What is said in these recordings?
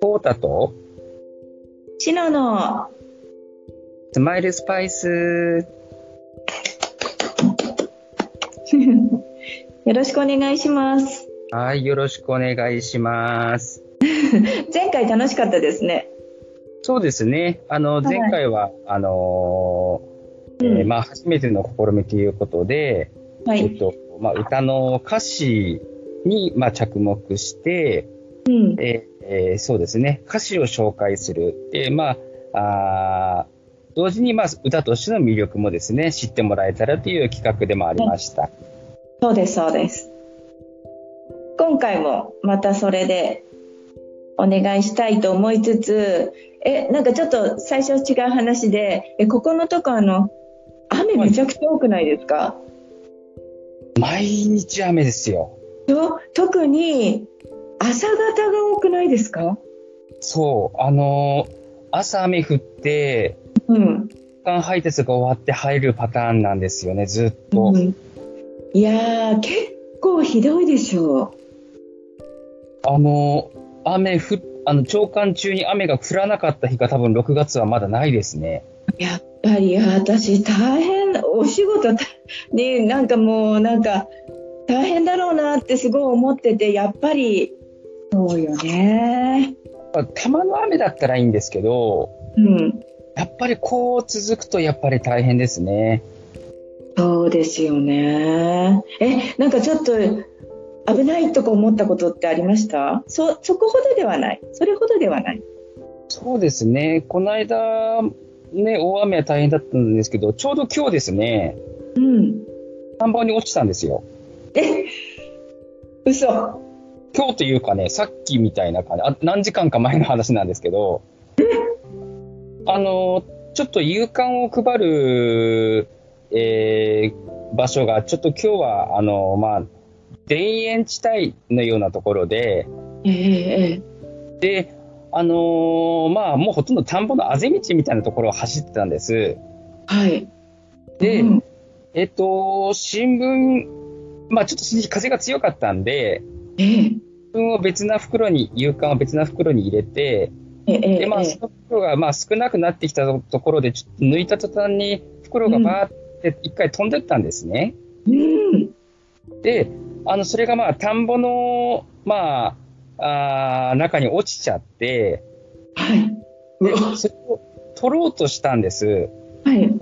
コータと？シノのスマイルスパイス よろしくお願いします。はい、よろしくお願いします。前回楽しかったですね。そうですね。あの、はい前回は、あのーうんえーまあ、初めての試みということで、はい。えっと、まあ、歌の歌詞に、まあ、着目して、うん。えーえーそうですね、歌詞を紹介する。で、まあ、あー同時に、まあ、歌としての魅力もですね、知ってもらえたらという企画でもありました。そうです、そうです。今回もまたそれでお願いしたいと思いつつ、え、なんかちょっと最初違う話で、え、ここのとこあの、雨めちゃくちゃ多くないですか、毎日雨ですよ。と特に朝方が多くないですか？そう、あのー朝雨降って、うん。間配達が終わって入るパターンなんですよね、ずっと。うんいやー、結構ひどいでしょあのー雨降っ、あの、長官中に雨が降らなかった日が多分6月はまだないですね。う。やっぱり私大変、お仕事になんかもうなんか大変だろうなってすごい思ってて、やっぱりそうよね。たまの雨だったらいいんですけど、うん。やっぱりこう続くとやっぱり大変ですね。そうですよね。え、なんかちょっと危ないとか思ったことってありました？そ、そこほどではない。それほどではない。そうですね。この間、ね、大雨は大変だったんですけど、ちょうど今日ですね、うん。田んぼに落ちたんですよ。え、嘘。今日というかね、さっきみたいな感じ、あ何時間か前の話なんですけど、あの、ちょっと夕刊を配る、えー場所が、ちょっと今日は、あの、まあ、田園地帯のようなところで、えええで、あのーまあ、もうほとんど田んぼのあぜ道みたいなところを走ってたんです。えはい。で、うんえっと、新聞、まあ、ちょっと風が強かったんで、ええ新聞を別な袋に、夕刊を別な袋に入れて、えええで、まあ、えその袋が、まあ、少なくなってきたところで、ちょっと抜いた途端に、袋がバーって一回飛んでったんですね。うん。で、あの、それがまあ、田んぼの、まあ、あー中に落ちちゃって、はい。それを取ろうとしたんです。はい。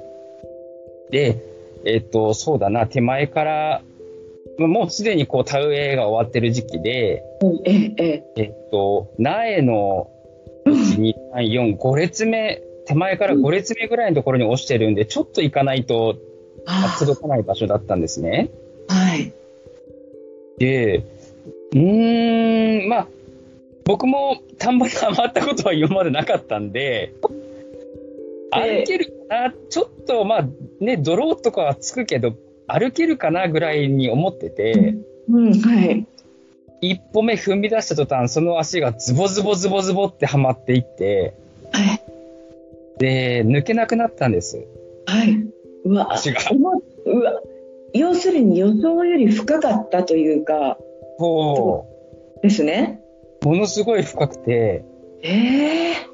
で、えっと、そうだな、手前から、もうすでにこう、田植えが終わってる時期で、えええええっと、苗の1、2、3、4、5列目、手前から5列目ぐらいのところに落ちてるんで、ちょっと行かないとあ届かない場所だったんですね。はい。で、うーん、まあ、僕も田んぼにはまったことは今までなかったんで、歩けるかな、ちょっとまあね、泥とかはつくけど、歩けるかなぐらいに思ってて、うん、はい。一歩目踏み出した途端、その足がズボズボズボズボってはまっていって、はい。で、抜けなくなったんです。はい。うわ、足が思うわ、要するに予想より深かったというか、そですね。う、ものすごい深くて、ええ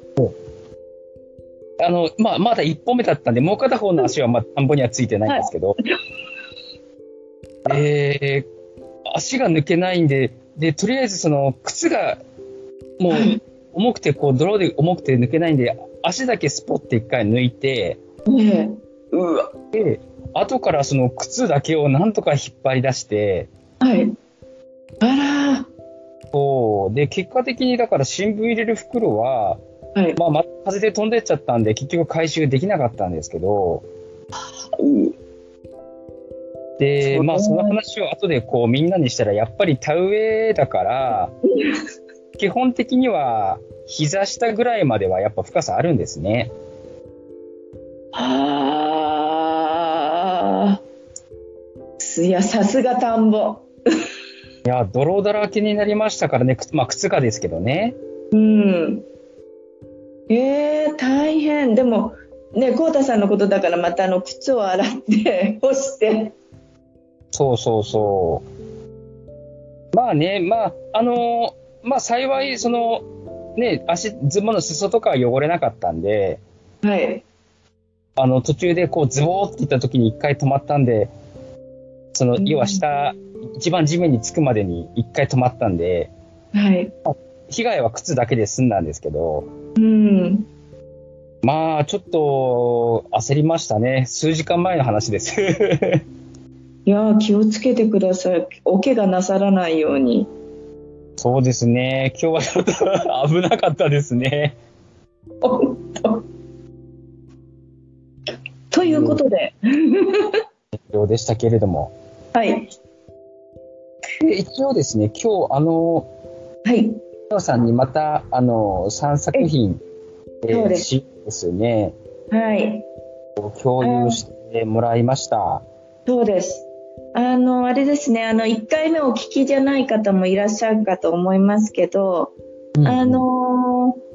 あの、まあ、まだ一歩目だったんで、もう片方の足はまあ田んぼにはついてないんですけど、えー足が抜けないんで、で、とりあえずその靴がもうは い重くて、こう泥で重くて抜けないんで、足だけスポって一回抜いて、ねえうわ、で、後からその靴だけをなんとか引っ張り出して、はい。そう、で、結果的にだから新聞入れる袋は、はい。まあ、ま風で飛んでっちゃったんで、結局回収できなかったんですけど、で、まあ、その話を後でこうみんなにしたら、やっぱり田植えだから、基本的には膝下ぐらいまではやっぱ深さあるんですね。ああ。いや、さすが田んぼ。いや、泥だらけになりましたからね、靴まあ、靴がですけどね。うん。えー、大変。でも、ね、コウタさんのことだから、またあの靴を洗って、干して。そうそうそう。まあね、まあ、あのまあ幸い、その、ね、足、ズボンの裾とかは汚れなかったんで、はい。あの、途中でこう、ズボーって言った時に一回止まったんで、その、うん要は下、一番地面につくまでに一回止まったんで、はい。被害は靴だけで済んだんですけど、うん。まあ、ちょっと、焦りましたね。数時間前の話です。いやー気をつけてください。お怪我なさらないように。そうですね。今日はちょっと危なかったですね。ということで、よう でしたけれども。はい。で一応ですね、今日、あの、はい。皆さんにまた、あの、3作品、えそうですしですね、はい。共有してもらいました。そうです。あの、あれですね、あの、1回目お聞きじゃない方もいらっしゃるかと思いますけど、あのー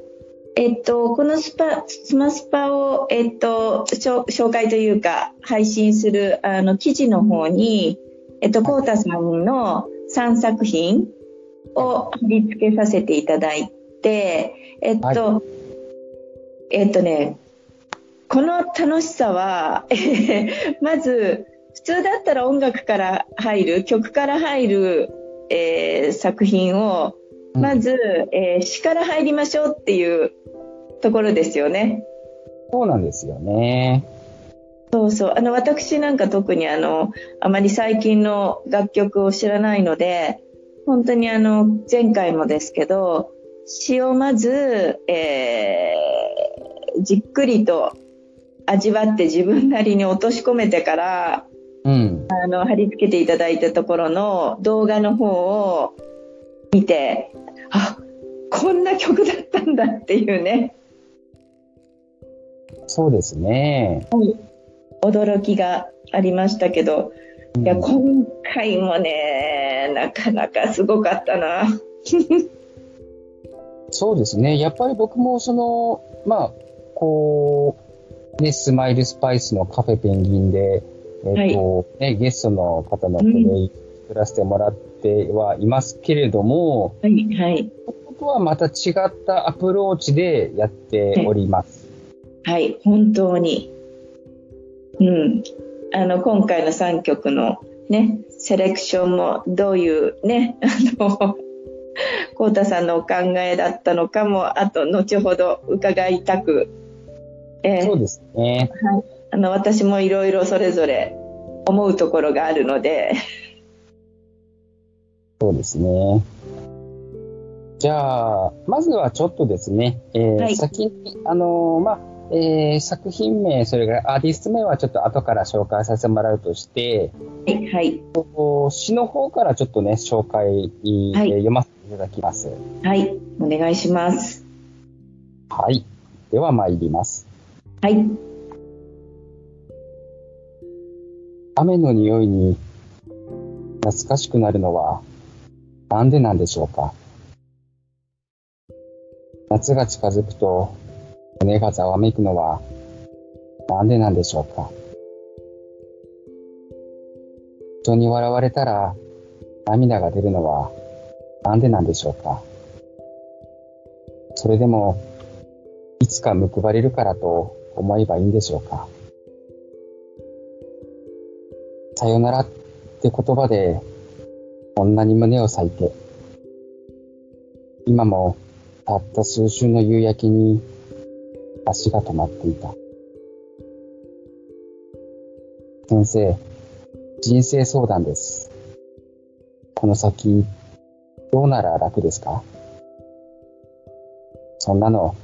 えっと、このスパ、スマスパを、えっと、紹介というか、配信する、あの、記事の方に、えっと、こーたさんの3作品を貼り付けさせていただいて、えっと、はえっとね、この楽しさは、まず、普通だったら音楽から入る、曲から入る、えー作品を、うんまず、えー詩から入りましょうっていうところですよね。そうなんですよね。そうそう。あの、私なんか特にあの、あまり最近の楽曲を知らないので、本当にあの、前回もですけど、詩をまず、えーじっくりと味わって自分なりに落とし込めてから、うん。あの、貼り付けていただいたところの動画の方を見て、あ、こんな曲だったんだっていうね、そうですね。驚きがありましたけど、うんいや、今回もね、なかなかすごかったな。そうですね。やっぱり僕もその、まあ、こう、ね、スマイルスパイスのカフェペンギンで、えっ、と、ね、ゲストの方のプレイ作らせてもらってはいますけれども、はい、はい、僕とはまた違ったアプローチでやっております。はい、本当に。うん。あの、今回の3曲のね、セレクションもどういうね、あの、コウタさんのお考えだったのかも、あと、後ほど伺いたく、えーそうですね。あの、私もいろいろそれぞれ思うところがあるので、そうですね。じゃあ、まずはちょっとですね、えーはい先に、あのーまあ、えー作品名、それからアーティスト名はちょっと後から紹介させてもらうとして、はい、詩の方からちょっとね、紹介、えーはい読ませていただきます。はい、お願いします。はい。では参ります。はい、雨の匂いに懐かしくなるのはなんでなんでしょうか夏が近づくと胸がざわめくのはなんでなんでしょうか。人に笑われたら涙が出るのはなんでなんでしょうか。それでもいつか報われるからと思えばいいんでしょうか。さよならって言葉で、こんなに胸を咲いて、今もたった数週の夕焼けに足が止まっていた。先生、人生相談です。この先、どうなら楽ですか？そんなの、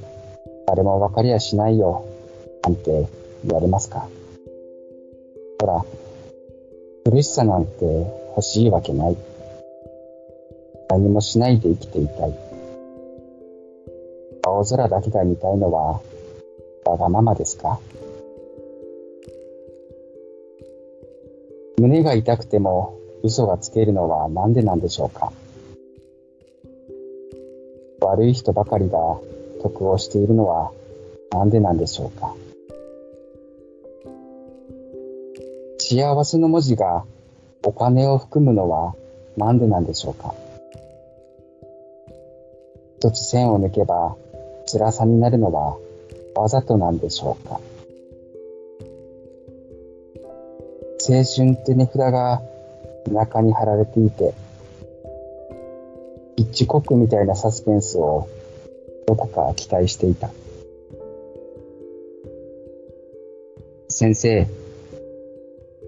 誰も分かりやしないよ、なんて言われますか？ほら、苦しさなんて欲しいわけない。何もしないで生きていたい。青空だけが見たいのは、わがままですか？胸が痛くても嘘がつけるのはなんでなんでしょうか？悪い人ばかりが得をしているのはなんでなんでしょうか？幸せの文字がお金を含むのはなんでなんでしょうか？一つ線を抜けば辛さになるのはわざとなんでしょうか青春って値札が田舎に貼られていて、ピッチコックみたいなサスペンスをどこか期待していた。先生、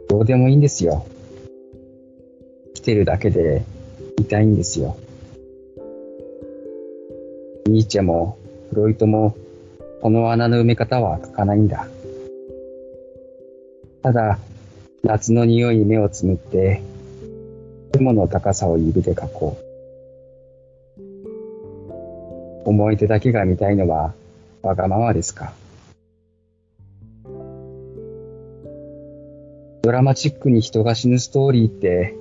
どうでもいいんですよ。来てるだけで痛いんですよ。ニーチェもフロイトもこの穴の埋め方は書かないんだ。ただ、夏の匂いに目をつむって、雲の高さを指で書こう。思い出だけが見たいのはわがままですか。ドラマチックに人が死ぬストーリーって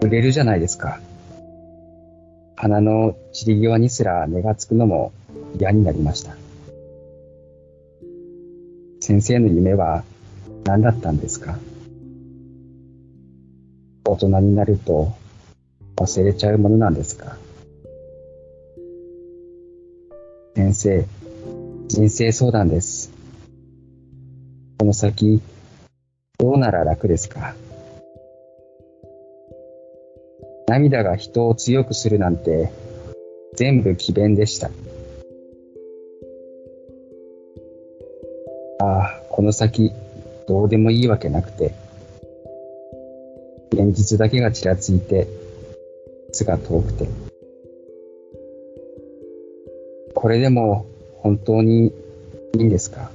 売れるじゃないですか。花の散り際にすら目がつくのも嫌になりました。先生の夢は何だったんですか？大人になると忘れちゃうものなんですか？先生、人生相談です。この先、どうなら楽ですか？涙が人を強くするなんて全部詭弁でした。ああ、この先、どうでもいいわけなくて、現実だけがちらついて、巣が遠くて。これでも本当にいいんですか？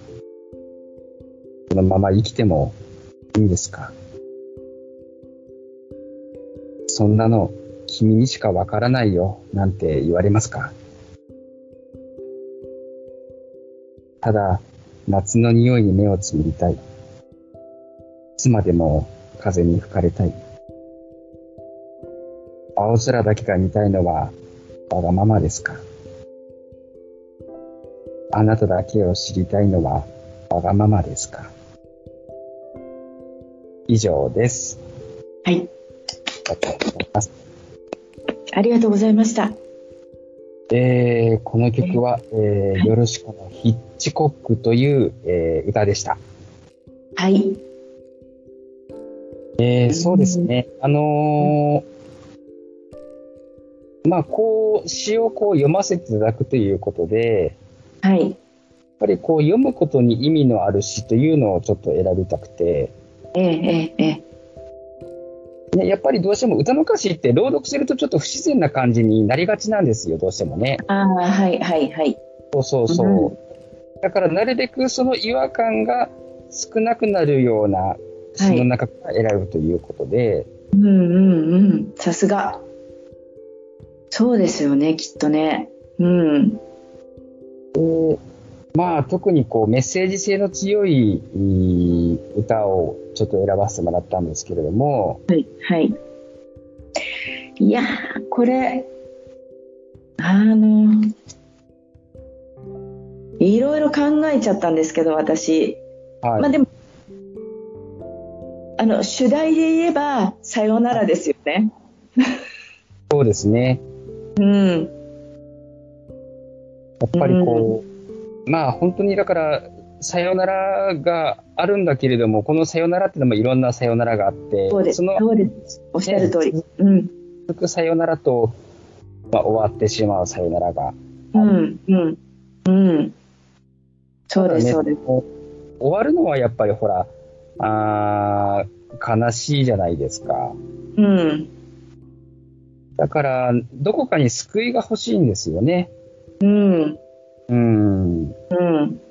このまま生きてもいいんですか？そんなの君にしかわからないよなんて言われますか？ただ、夏の匂いに目をつむりたい。いつまでも風に吹かれたい。青空だけが見たいのはわがままですかあなただけを知りたいのはわがままですか以上です。はい。ありがとうございました。えー、この曲は、えー、よろしくのヒッチコックという、えー、歌でした。はい。えー、そうですね。あのー、まあ、こう、詩をこう読ませていただくということで、はい。やっぱりこう読むことに意味のある詩というのをちょっと選びたくて、ええええね、やっぱりどうしても歌の歌詞って朗読するとちょっと不自然な感じになりがちなんですよ、どうしてもね。ああ、はいはいはい。そうそうそう。うん、だからなるべくその違和感が少なくなるような詩の中から選ぶということで。はい、うんうんうん。さすが。そうですよね、きっとね。うん。えーまあ、特にこうメッセージ性の強い歌をちょっと選ばせてもらったんですけれども。はい。はい。いやこれ、あの、いろいろ考えちゃったんですけど、私。はい、まあでも、あの、主題で言えば、さよならですよね。そうですね。うん。やっぱりこう、うんまあ本当にだから、さよならがあるんだけれども、このさよならっていうのもいろんなさよならがあって、そうです。そのそうです。おっしゃる通り。うん。続くさよならと、まあ、終わってしまうさよならが。うん、うん、うん。そうです、ね、そうです。終わるのはやっぱりほら、あ悲しいじゃないですか。うん。だから、どこかに救いが欲しいんですよね。うん。うん。うん。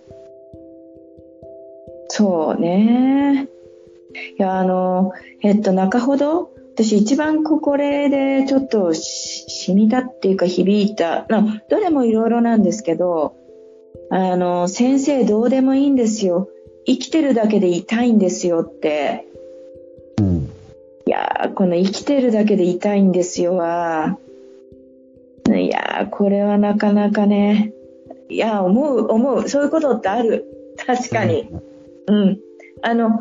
そうね。いや、あの、えっと、中ほど、私一番これでちょっとしみたっていうか響いた、などれもいろいろなんですけど、あの、先生どうでもいいんですよ。生きてるだけで痛いんですよって。うん、いやこの生きてるだけで痛いんですよは、いやこれはなかなかね、いや、思う、思う。そういうことってある。確かに。うん。あの、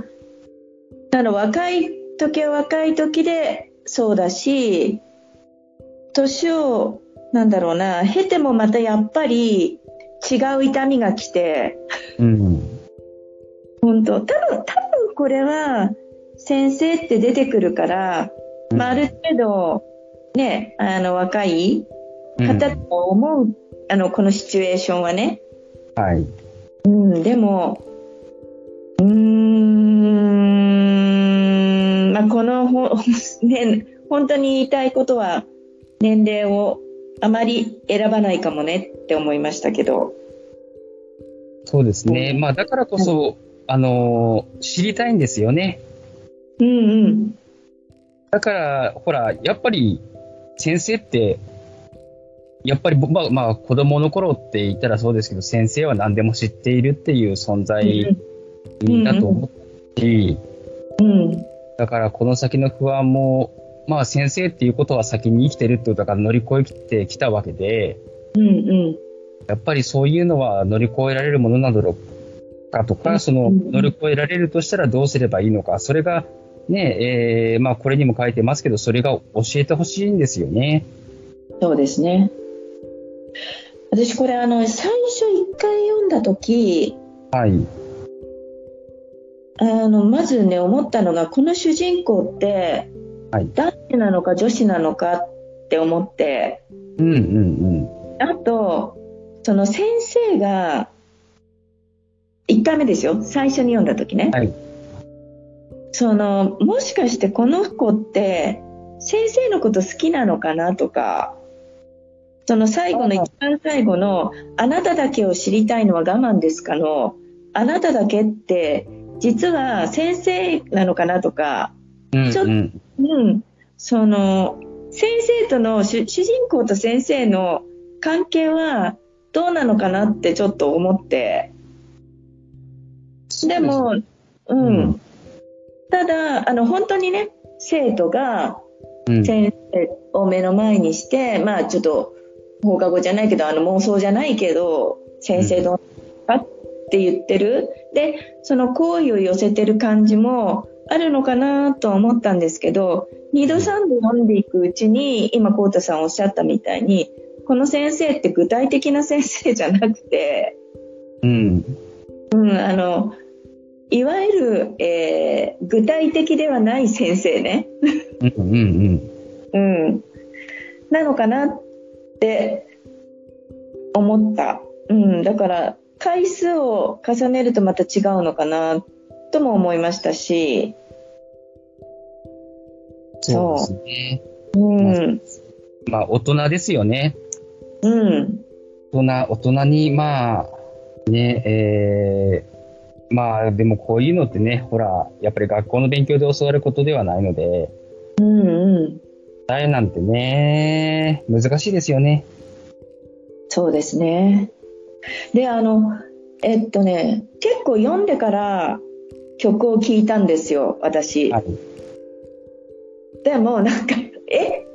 あの若い時は若い時でそうだし、年を、なんだろうな、経てもまたやっぱり違う痛みが来て、うん。本当多分、多分これは先生って出てくるから、まあ、ある程度、ね、あの、若い方と思う、あの、このシチュエーションはね。はい。うん、でも、うーん、まあ、このほ、ね、本当に言いたいことは、年齢をあまり選ばないかもねって思いましたけど。そうですね。まあ、だからこそ、あのー知りたいんですよね。うんうん。だから、ほら、やっぱり、先生って、やっぱり、ぼまあ、まあ、子供の頃って言ったらそうですけど、先生は何でも知っているっていう存在だと思うし、うん。だからこの先の不安も、まあ先生っていうことは先に生きてるってことだから乗り越えてきたわけで、うんうん。やっぱりそういうのは乗り越えられるものなのかとか、うんその乗り越えられるとしたらどうすればいいのか、それがね、えーまあこれにも書いてますけど、それが教えてほしいんですよね。そうですね。私これあの、最初一回読んだ時、はい。あの、まずね、思ったのが、この主人公って、はい。男子なのか女子なのかって思って、うんうんあと、その先生が、1回目ですよ、最初に読んだ時ね。はい。その、もしかしてこの子って、先生のこと好きなのかなとか、その最後の一番最後の、あなただけを知りたいのは我慢ですかの、あなただけって、実は先生なのかなとか、うん。うん。ちょっとうん。うん、その先生との主主人公と先生の関係はどうなのかなってちょっと思って。でも、うん。うん。ただあの本当にね生徒がうん。先生を目の前にして、まあちょっと放課後じゃないけどあの妄想じゃないけど先生どうかって言ってる、でその好意を寄せてる感じもあるのかなとは思ったんですけど2度3度読んでいくうちに今浩太さんおっしゃったみたいにこの先生って具体的な先生じゃなくて、うん。うん、あのいわゆる、えー具体的ではない先生ね。うんうんうん。うん、なのかなって思った、うん、だから回数を重ねるとまた違うのかなとも思いましたし、そうですね。う。ん。まあ大人ですよね。うん。大人、大人に、まあ、ね、えー、まあ、でもこういうのってね、ほら、やっぱり学校の勉強で教わることではないので、うんうん、答えなんてね、難しいですよね。そうですねであのえっとね結構読んでから曲を聴いたんですよ私、はい。でもなんか ええ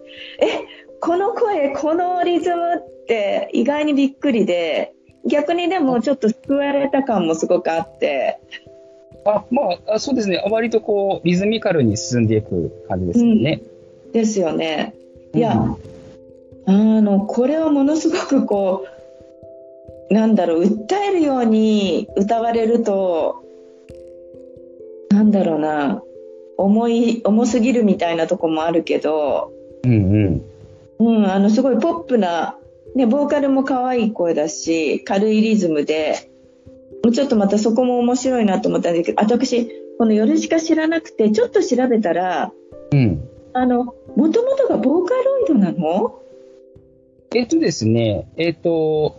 この声このリズムって意外にびっくりで逆にでもちょっと救われた感もすごくあってあ、まあ、あそうですね。割とこう、リズミカルに進んでいく感じですよね。ですよねいや、うんあのこれはものすごくこうなんだろう訴えるように歌われるとなんだろうな重い重すぎるみたいなとこもあるけどうんうん。うん、あのすごいポップな、ね、ボーカルも可愛い声だし軽いリズムでもうちょっとまたそこも面白いなと思ったんだけど私この「夜しか知らなくてちょっと調べたらうん。あのもともとがボーカロイドなの？えっとですね、えっと、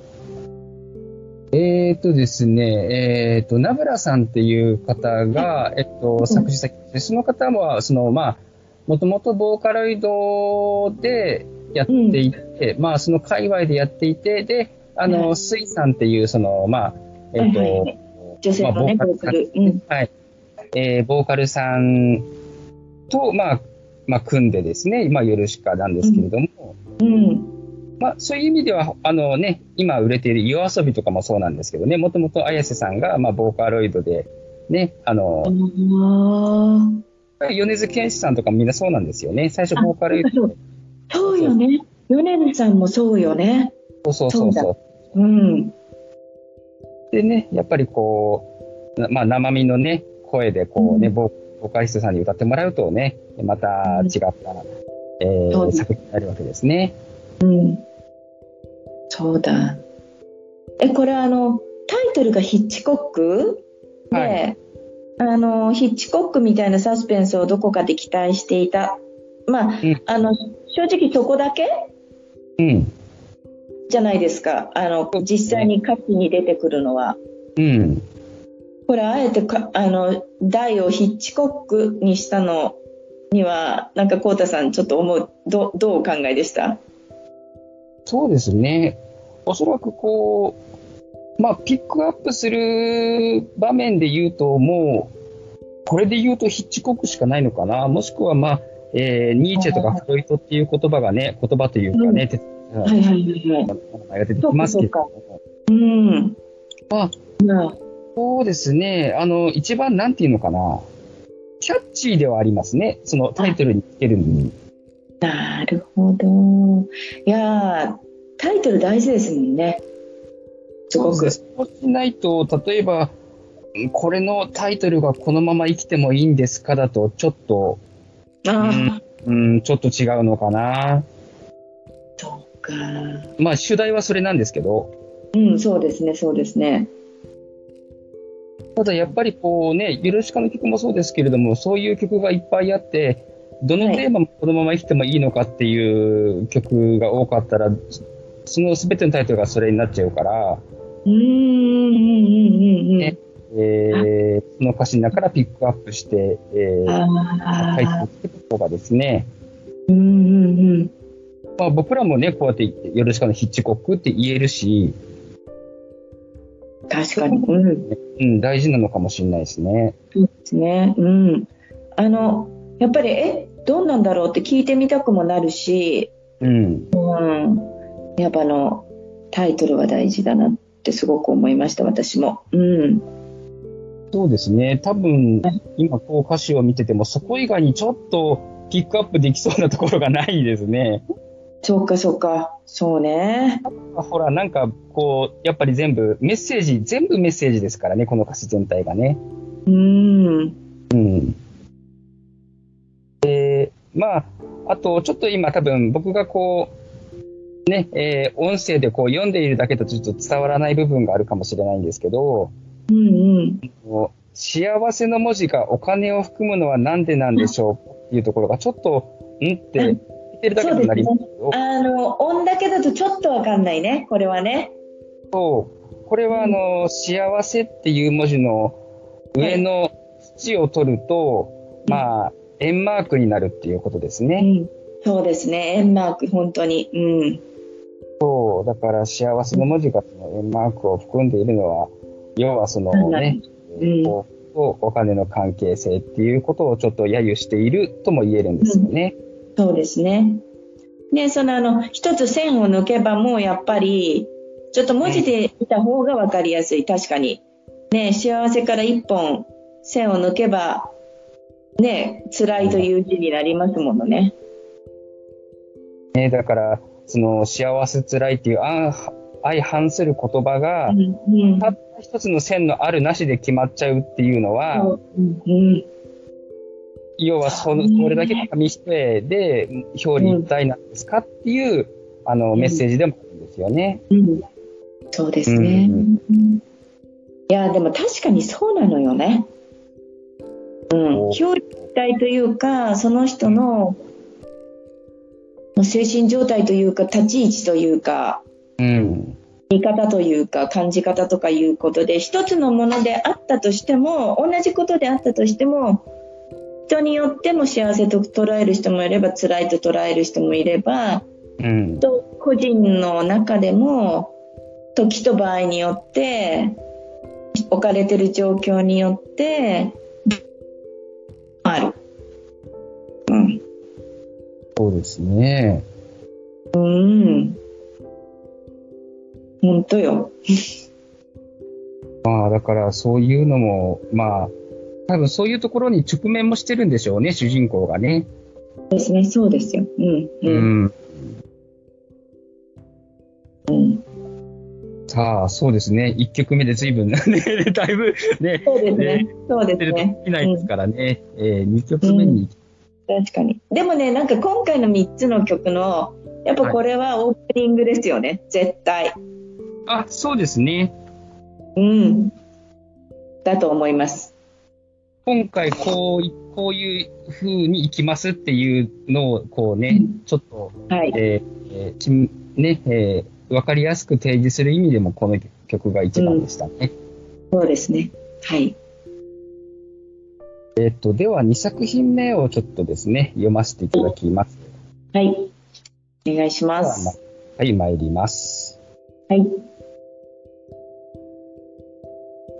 えっとですね、えっと、ナブラさんっていう方が、えっと、作詞作で、その方は、その、まあ、もともとボーカロイドでやっていて、まあ、その界隈でやっていて、で、あはの、スイさんっていう、その、まあ、えっと、はいはい。女性のね、まあボーカル。うん。はい。えーボーカルさんと、まあ、まあ、組んでですね、まあ、ヨルシカなんですけれども、うんまあ、そういう意味では、あのね、今売れている夜遊びとかもそうなんですけどね、もともと綾瀬さんが、まあ、ボーカロイドで、ね、あの、あ米津玄師さんとかみんなそうなんですよね。最初ボーカルあそうそうよね。米津さんもそうよね。そうそうそうそう。うん。でね、やっぱりこう、なまあ生身のね、声でこうね、うんボボーカリストさんに歌ってもらうとね、また違った、えー作品になるわけですね。うん。そうだ。え、これあの、タイトルがヒッチコック？で、はいあの、ヒッチコックみたいなサスペンスをどこかで期待していた。まあ、うんあの、正直そこだけ？うん。じゃないですか。あの、実際に歌詞に出てくるのは。うん。これあえてかあの題をヒッチコックにしたのにはなんかこうたさんちょっと思うどどうお考えでした？そうですね。おそらくこう、まあ、ピックアップする場面で言うと、もう、これで言うとヒッチコックしかないのかな。もしくは、まあ、えーニーチェとかフロイトっていう言葉がね、言葉というかね、哲学はいはいはい出てきますけれども。うん。まあ、まあそうですね。あの、一番なんていうのかな。キャッチーではありますね。そのタイトルにつけるのに。なるほどいやータイトル大事ですもんねすごくそうしないと、例えば、んこれのタイトルがこのまま生きてもいいんですかだと、ちょっと、ああ、うん、ちょっと違うのかな。そうかまあ、主題はそれなんですけど、うんそうですねそうですねただやっぱりこうね、ゆるしかの曲もそうですけれども、そういう曲がいっぱいあって、どのテーマもこのまま生きてもいいのかっていう曲が多かったら、その全てのタイトルがそれになっちゃうから、うんうんうんうんうんねえーその歌詞の中からピックアップして、えー、あ書いあていくことがですね、うんうんうん。まあ、僕らもね、こうやってヨルシカのヒッチコックって言えるし、確かに うんうん、大事なのかもしれないですね。そうですね。うん。あの、やっぱり、え、どうなんだろうって聞いてみたくもなるし、うん。うん。やっぱあの、タイトルは大事だなってすごく思いました、私も。うん。そうですね。多分、今こう歌詞を見てても、そこ以外にちょっとピックアップできそうなところがないですね。そうか、そうか。そうね。ほら、なんか、こう、やっぱり全部、メッセージ、全部メッセージですからね、この歌詞全体がね。うん。うん。で、まあ、あと、ちょっと今多分僕がこう、ね、えー音声でこう読んでいるだけだとちょっと伝わらない部分があるかもしれないんですけど、うんうん。幸せの文字がお金を含むのはなんでなんでしょうっていうところがちょっと、んってうん言ってるだけになりますけど、あの、音だけだとちょっとわかんないね、これはね。そうこれはあの、幸せっていう文字の上の土を取ると、うんまあ、円マークになるっていうことですね。うん。そうですね、円マーク、本当に。うん。そう、だから幸せの文字がその円マークを含んでいるのは、要はそのね、うんお金の関係性っていうことをちょっと揶揄しているとも言えるんですよね。そうですね。で、そのあの、一つ線を抜けばもうやっぱり、ちょっと文字で見た方がわかりやすい。確かに。ね、幸せから一本線を抜けば、ね、辛いという字になりますものね。ねだから、その幸せ辛いっていう相相反する言葉が、うん。うんたった一つの線のあるなしで決まっちゃうっていうのは、うんうん要はそのそれだけ紙一重で表裏一体なんですかっていう、あのメッセージでもあるんですよね。うんそうですね。うんいや、でも確かにそうなのよね。うん。表裏一体というか、その人の精神状態というか、立ち位置というか、うん。見方というか感じ方とかいうことで一つのものであったとしても同じことであったとしても人によっても幸せと捉える人もいれば辛いと捉える人もいればうん。と個人の中でも時と場合によって置かれてる状況によってある。うん。そうですね。うん。本当よ。まあ、だからそういうのも、まあ、多分そういうところに直面もしてるんでしょうね、主人公がね。ですね、そうですよ。うん。ううん。ん。うん、さあ、そうですね。1曲目で随分ね、だいぶね、そうですね。そうですね。いないですからね。えー、2曲目に、確かに。でもね、なんか今回の3つの曲の、やっぱこれはオープニングですよね、絶対。あ、そうですね。うん。だと思います。今回こうい、こういう風に行きますっていうのを、こうね、うんちょっと、はい。えーえーちんね、えーわかりやすく提示する意味でも、この曲が一番でしたね。そうですね。はい。えっと、では2作品目をちょっとですね、読ませていただきます。はい。お願いしますはい、参ります。はい。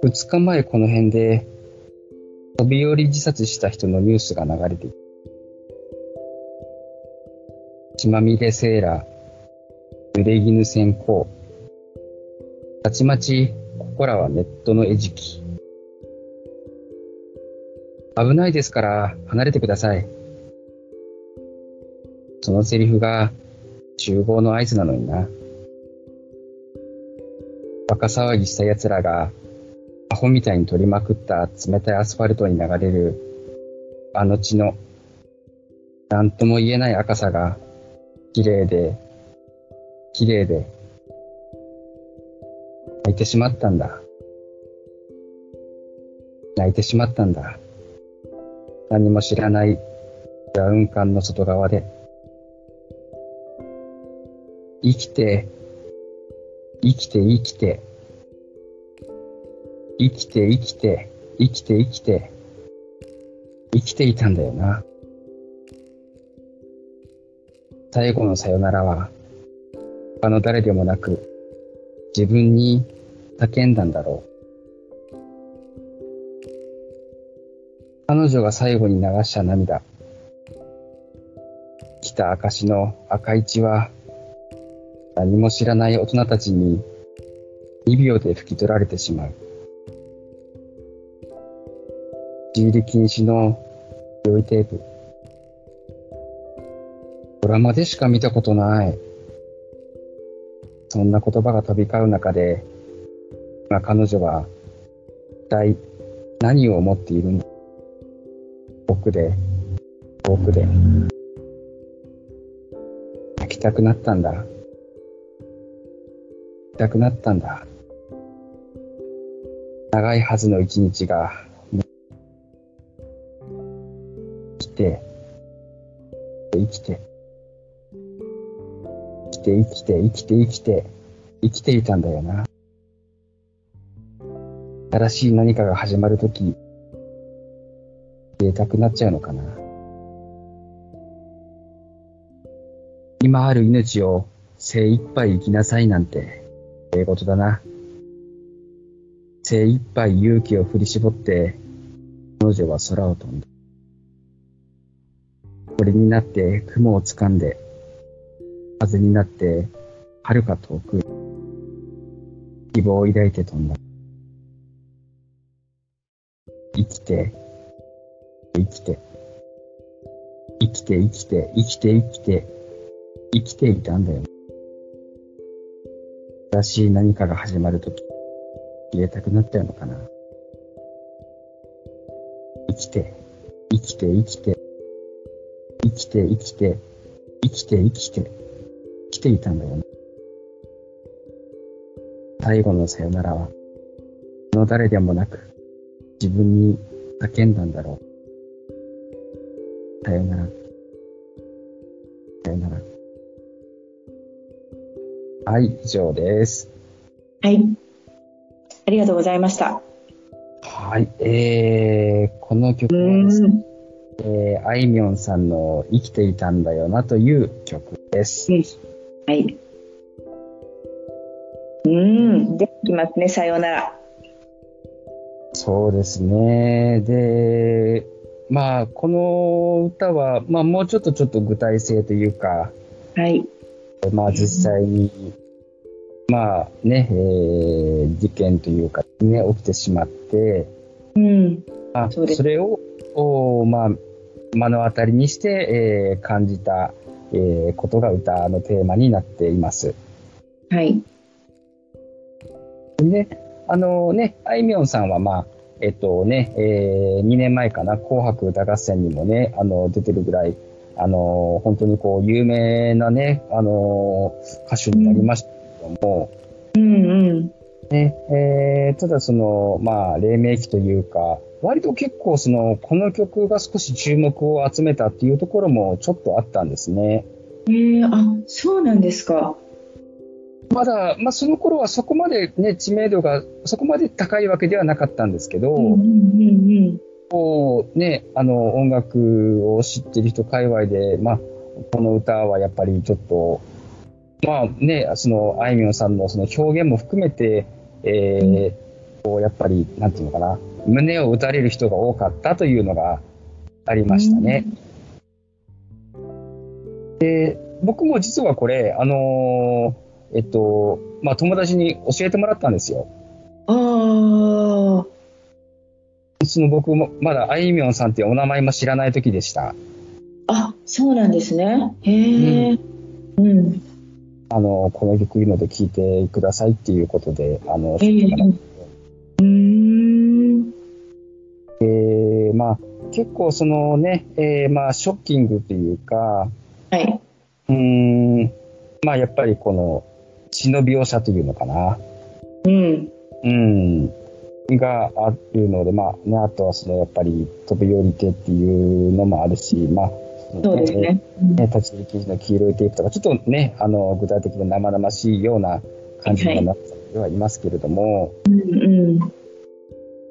2日前この辺で、飛び降り自殺した人のニュースが流れていた。血まみれセーラー、濡れ衣先行。たちまち、ここらはネットの餌食。危ないですから離れてください。そのセリフが集合の合図なのにな。バカ騒ぎした奴らがアホみたいに取りまくった冷たいアスファルトに流れるあの血の何とも言えない赤さが綺麗で綺麗で泣いてしまったんだ。泣いてしまったんだ。何も知らないブラウン管の外側で。生きて生きて生きて。生きて生きて生きて生きて生きていたんだよな。最後のさよならは他の誰でもなく自分に叫んだんだろう。彼女が最後に流した涙。来た証の赤い血は何も知らない大人たちに2秒で拭き取られてしまう。立入り禁止の用意テープ。ドラマでしか見たことない。そんな言葉が飛び交う中で、今彼女は一体何を思っているんだ僕で、僕で。泣きたくなったんだ。泣きたくなったんだ。長いはずの一日が、て、生きて、生きて生きて生きて生きて生きていたんだよな。新しい何かが始まるとき、消えたくなっちゃうのかな。今ある命を精一杯生きなさいなんて、ええことだな。精一杯勇気を振り絞って、彼女は空を飛んだ。鳥になって雲を掴んで、風になって遥か遠く、希望を抱いて飛んだ。生きて、生きて、生きて生きて生きて生きて、生きていたんだよ。新しい何かが始まるとき、消えたくなっちゃうのかな。生きて、生きて生きて、生きて生きて、生きて生きて、生きていたんだよな。最後のさよならは、その誰でもなく、自分に叫んだんだろう。さよなら。さよなら。はい、以上です。はい。ありがとうございました。はい、えー、この曲うはですね、ん。えー、あいみょんさんの生きていたんだよなという曲です。はい。うん。できますね、さようなら。そうですね。で、まあ、この歌は、まあ、もうちょっとちょっと具体性というか、はい。まあ、実際に、まあね、えー事件というか、ね、起きてしまって、うん。あそうですそれを、おまあ、目の当たりにして、えー感じた、えーことが歌のテーマになっています。はい。で、あのね、あいみょんさんは、まあ、えっとね、え2年前かな、紅白歌合戦にもね、あの、出てるぐらい、あの、本当にこう、有名なね、あの、歌手になりましたけども、うんうん。ね、えーただその、まあ、黎明期というか、割と結構その、この曲が少し注目を集めたっていうところもちょっとあったんですね。えー、あ、そうなんですか。まだ、まあ、その頃はそこまでね、知名度がそこまで高いわけではなかったんですけど、うんうんうんこうね、あの、音楽を知ってる人界隈で、まあ、この歌はやっぱりちょっと、まあね、その、あいみょんさんのその表現も含めて、えーこうやっぱり、なんていうのかな、胸を打たれる人が多かったというのがありましたね。で、僕も実はこれ、あのーえっと、まあ、友達に教えてもらったんですよ。うん。あその僕もまだあいみょんさんっていうお名前も知らない時でした。あ、あ、そうなんですね。へえ。うん。あの、この曲いいので聴いてくださいっていうことで、あの、えー結構そのね、えーまあ、ショッキングっていうか、はい。うーん、まあ、やっぱりこの、血の描写というのかな、うん。うん、があるので、まあ、ね、あとはその、やっぱり飛び降りてっていうのもあるし、まあ、そうですね。ね、立ち入り記事の黄色いテープとか、ちょっとね、あの、具体的な生々しいような感じにはなってはいますけれども、うんうん。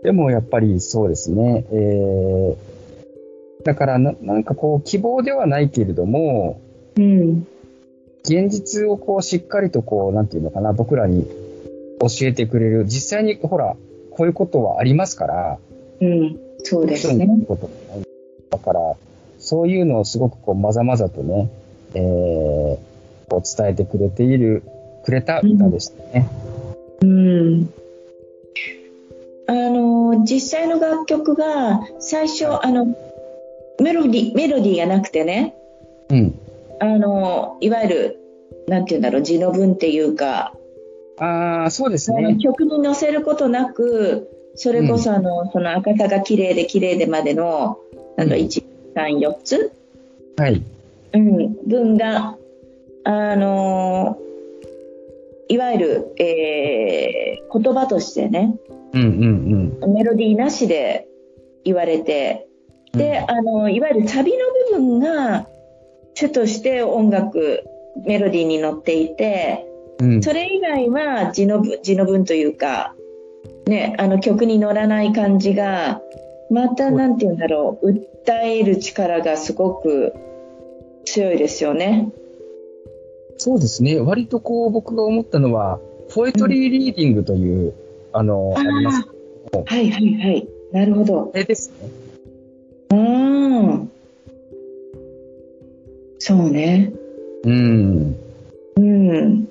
でもやっぱりそうですね、えー、だからな、なんかこう、希望ではないけれども、うん。現実をこう、しっかりとこう、なんていうのかな、僕らに教えてくれる、実際にほら、こういうことはありますから、うん。そうですね。だから、そういうのをすごくこう、まざまざとね、えー、こう伝えてくれている、くれた歌でしたね。うん。あの、実際の楽曲が、最初、あの、メロディ、メロディーがなくてね、うん。あの、いわゆる、なんていうんだろう、字の文っていうか、ああ、そうですあのね。曲に載せることなく、それこそあの、その赤さが綺麗で綺麗でまでの、なんだ、うん。1、3、4つ、はい。うん、文が、あのいわゆる、えー言葉としてね、うんうんメロディーなしで言われて、うん。で、あのいわゆるサビの部分が主として音楽、メロディーに乗っていて、うん、それ以外は字の文字の文というか、ね、あの曲に乗らない感じが、またなんて言うんだろう、訴える力がすごく強いですよね。そうですね。割とこう、僕が思ったのは、ポエトリーリーディングという、あの、あります。はいはいはい。なるほど。あれですね。うーん。そうね。うん。うん。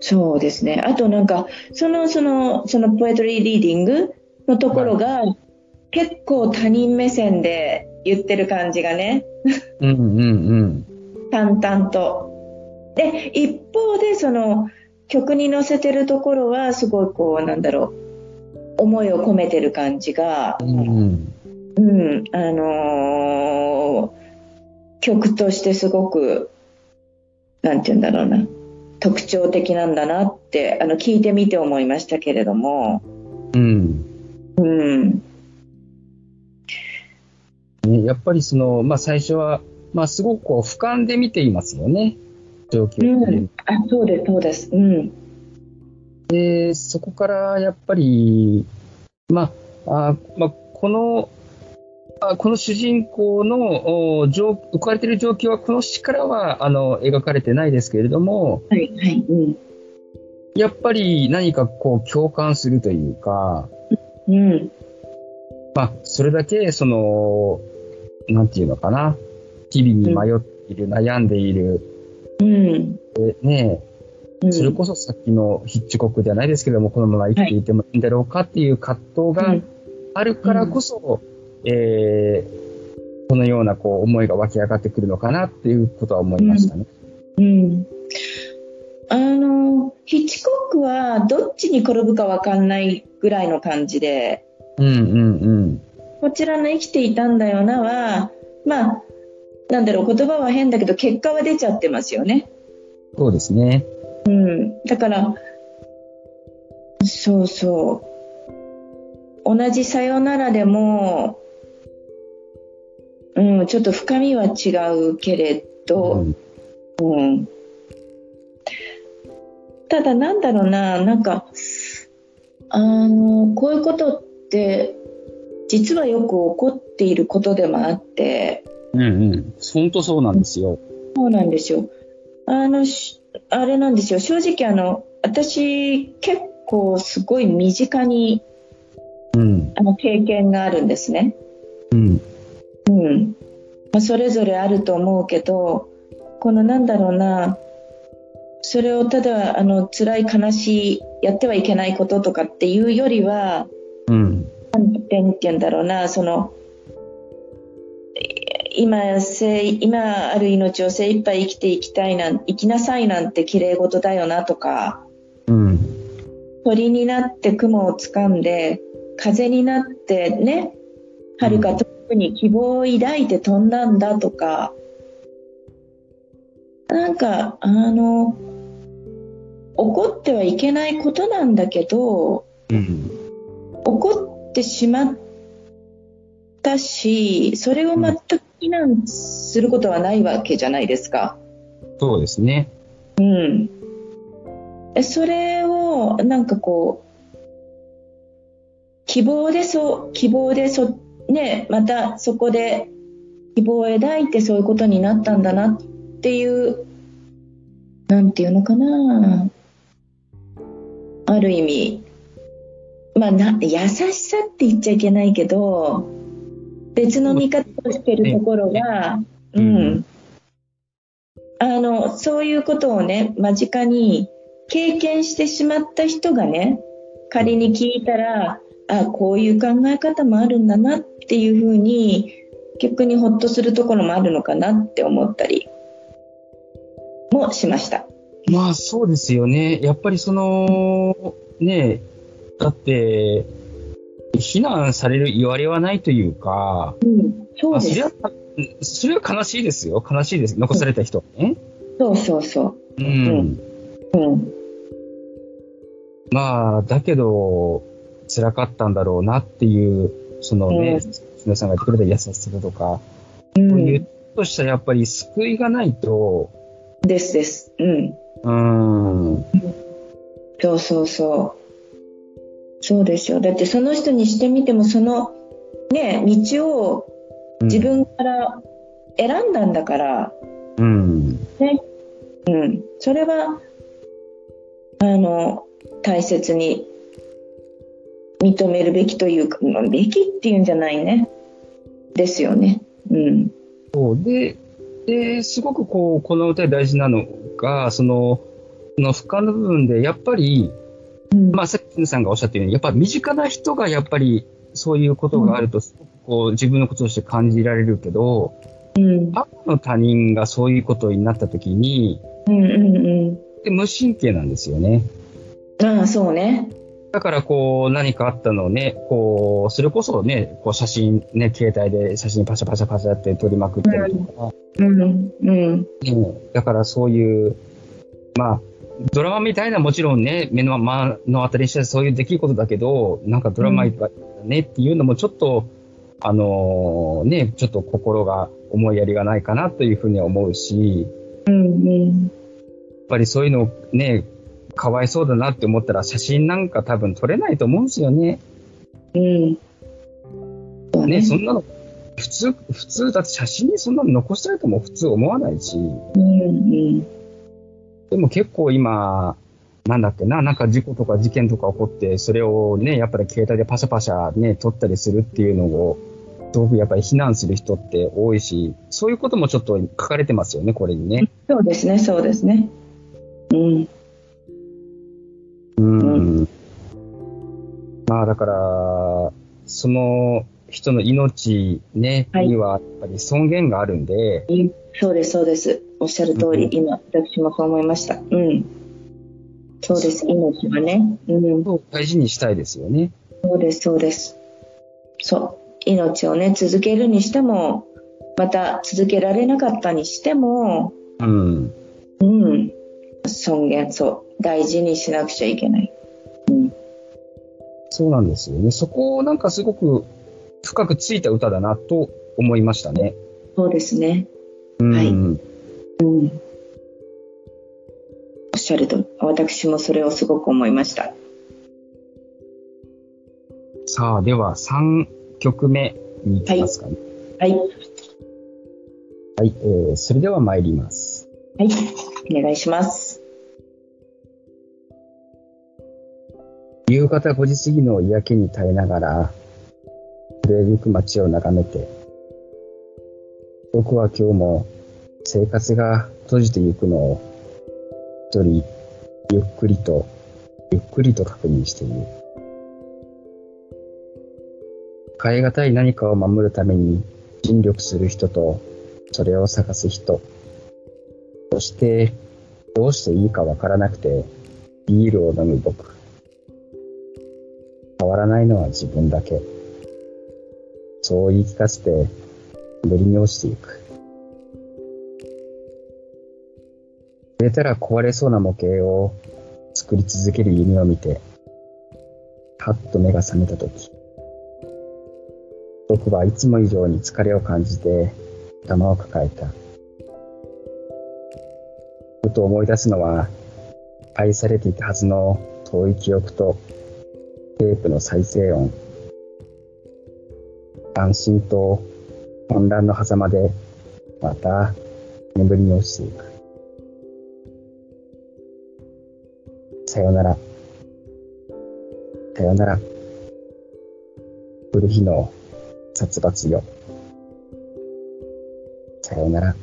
そうですね。あとなんか、その、その、そのポエトリーリーディングのところが、結構他人目線で言ってる感じがね、うんうんうん。淡々と。で、一方でその曲に乗せてるところは、すごいこう、なんだろう、思いを込めてる感じが、うん。うん、あのー曲としてすごく、なんて言うんだろうな、特徴的なんだなって、あの、聞いてみて思いましたけれども、うん。うん、ねやっぱりその、まあ最初は、まあすごくこう、俯瞰で見ていますよね。状況ううん、あ、そうです、そうです、うん、で、そこからやっぱり、まあ、あまあ、この、あこの主人公の置かれている状況は、この詩からはあの描かれてないですけれども、はい、はい、うん、やっぱり何かこう共感するというか、うん、まあ、それだけ、その、なんていうのかな、日々に迷っている、悩んでいる、うん、え。ねうん、それこそさっきのヒッチコックではないですけども、このまま生きていてもいいんだろうかっていう葛藤が、うん。あるからこそ、うん、えー、このようなこう思いが湧き上がってくるのかなっていうことは思いましたね。うん、うん。あのヒッチコックはどっちに転ぶか分かんないぐらいの感じで、うんうんうん、こちらの生きていたんだよなは、まあ、なんだろう、言葉は変だけど、結果は出ちゃってますよね。そうですね。うん。だから、そうそう。同じさよならでも、うん、ちょっと深みは違うけれど、うん、うん、ただなんだろうな、なんか、あの、こういうことって、実はよく起こっていることでもあって、うんうん、本当そうなんですよ。そうなんですよ。あの、あれなんですよ。正直あの、私結構すごい身近に、うん、あの経験があるんですね。うん。うん。まあ、それぞれあると思うけど、このなんだろうな、それをただあの辛い悲しいやってはいけないこととかっていうよりは、うん、なんて言うんだろうなその今せ今ある命を精一杯生きていきたいなん生きなさいなんて綺麗事だよなとか、うん、鳥になって雲をつかんで風になってねはるか遠くに希望を抱いて飛んだんだとか、なんかあの起こってはいけないことなんだけど、うん、起こってしまったしそれを全く非難することはないわけじゃないですか。そうですね。うん。それをなんかこう希望でそう希望でそねまたそこで希望を抱いてそういうことになったんだなっていうなんていうのかなある意味まあな優しさって言っちゃいけないけど別の見方をしてるところが、うん、あのそういうことをね間近に経験してしまった人がね仮に聞いたらあこういう考え方もあるんだなっていうふうに逆にほっとするところもあるのかなって思ったりもしました。まあそうですよね。やっぱりその、ね、だって、非難される言われはないというか、うん、そうです、まあ、それは、悲しいですよ。悲しいです。残された人ね。そうそうそう。うん。うん。まあ、だけど、辛かったんだろうなっていう、そのね、皆、うん、さんが言ってくれた優しさとか、うん、そういうとしたらやっぱり救いがないと。ですです。うん。うん。そうそうそう。そうですよ。だってその人にしてみても、そのね、道を自分から選んだんだから、うん。ね。うん。それは、あの、大切に認めるべきというか、まあ、べきっていうんじゃないね。ですよね。うん。そうで、で、すごくこう、この歌で大事なのが、その、その俯瞰の部分で、やっぱり、まあ、さっきさんがおっしゃったように、やっぱ身近な人がやっぱりそういうことがあると、こう自分のこととして感じられるけど、うん、赤の他人がそういうことになった時に、うんうんうん、で無神経なんですよね。ああ、そうね。だからこう何かあったのをね、こう、それこそね、こう写真ね、携帯で写真パシャパシャパシャって撮りまくったりとか。うん、うん、うん。だからそういう、まあ、ドラマみたいなもちろんね、目の目の当たりにしてそういう出来事だけど、なんかドラマいっぱいねっていうのもちょっと、あのー、ね、ちょっと心が思いやりがないかなというふうには思うし、うんうん、やっぱりそういうのね、かわいそうだなって思ったら写真なんか多分撮れないと思うんですよね。うん。ね、ねそんなの、普通、普通だって写真にそんなの残したいとも普通思わないし。うんうんでも結構今、なんだっけな、なんか事故とか事件とか起こって、それをね、やっぱり携帯でパシャパシャね、撮ったりするっていうのを、すごくやっぱり非難する人って多いし、そういうこともちょっと書かれてますよね、これにね。そうですね、そうですね。うん。うん。まあだから、その人の命ね、はいにはやっぱり尊厳があるんで、そうです、そうです。おっしゃる通り、うん今、私もそう思いました。うん。そうです、命はね。うん。大事にしたいですよね。そうです、そうです。そう。命をね、続けるにしても、また続けられなかったにしても、うん。うん。尊厳、そう。大事にしなくちゃいけない。うん。そうなんですよね。そこをなんかすごく深くついた歌だなと思いましたね。そうですね。うん。はいしゃると、私もそれをすごく思いました。さあ、では3曲目に行きますかね。はい。はい、えー、それでは参ります。はい。お願いします。夕方5時過ぎの嫌気に耐えながら、震えゆく街を眺めて、僕は今日も生活が閉じてゆくのを、一人、ゆっくりと、ゆっくりと確認している。変え難い何かを守るために尽力する人と、それを探す人。そして、どうしていいかわからなくて、ビールを飲む僕。変わらないのは自分だけ。そう言い聞かせて、乗りに落ちていく。売れたら壊れそうな模型を作り続ける夢を見て、はっと目が覚めたとき、僕はいつも以上に疲れを感じて頭を抱えた。ふと思い出すのは、愛されていたはずの遠い記憶とテープの再生音。安心と混乱の狭間で、また眠りに落ちていく。さよなら。さよなら。来る日の殺伐よ。さよなら。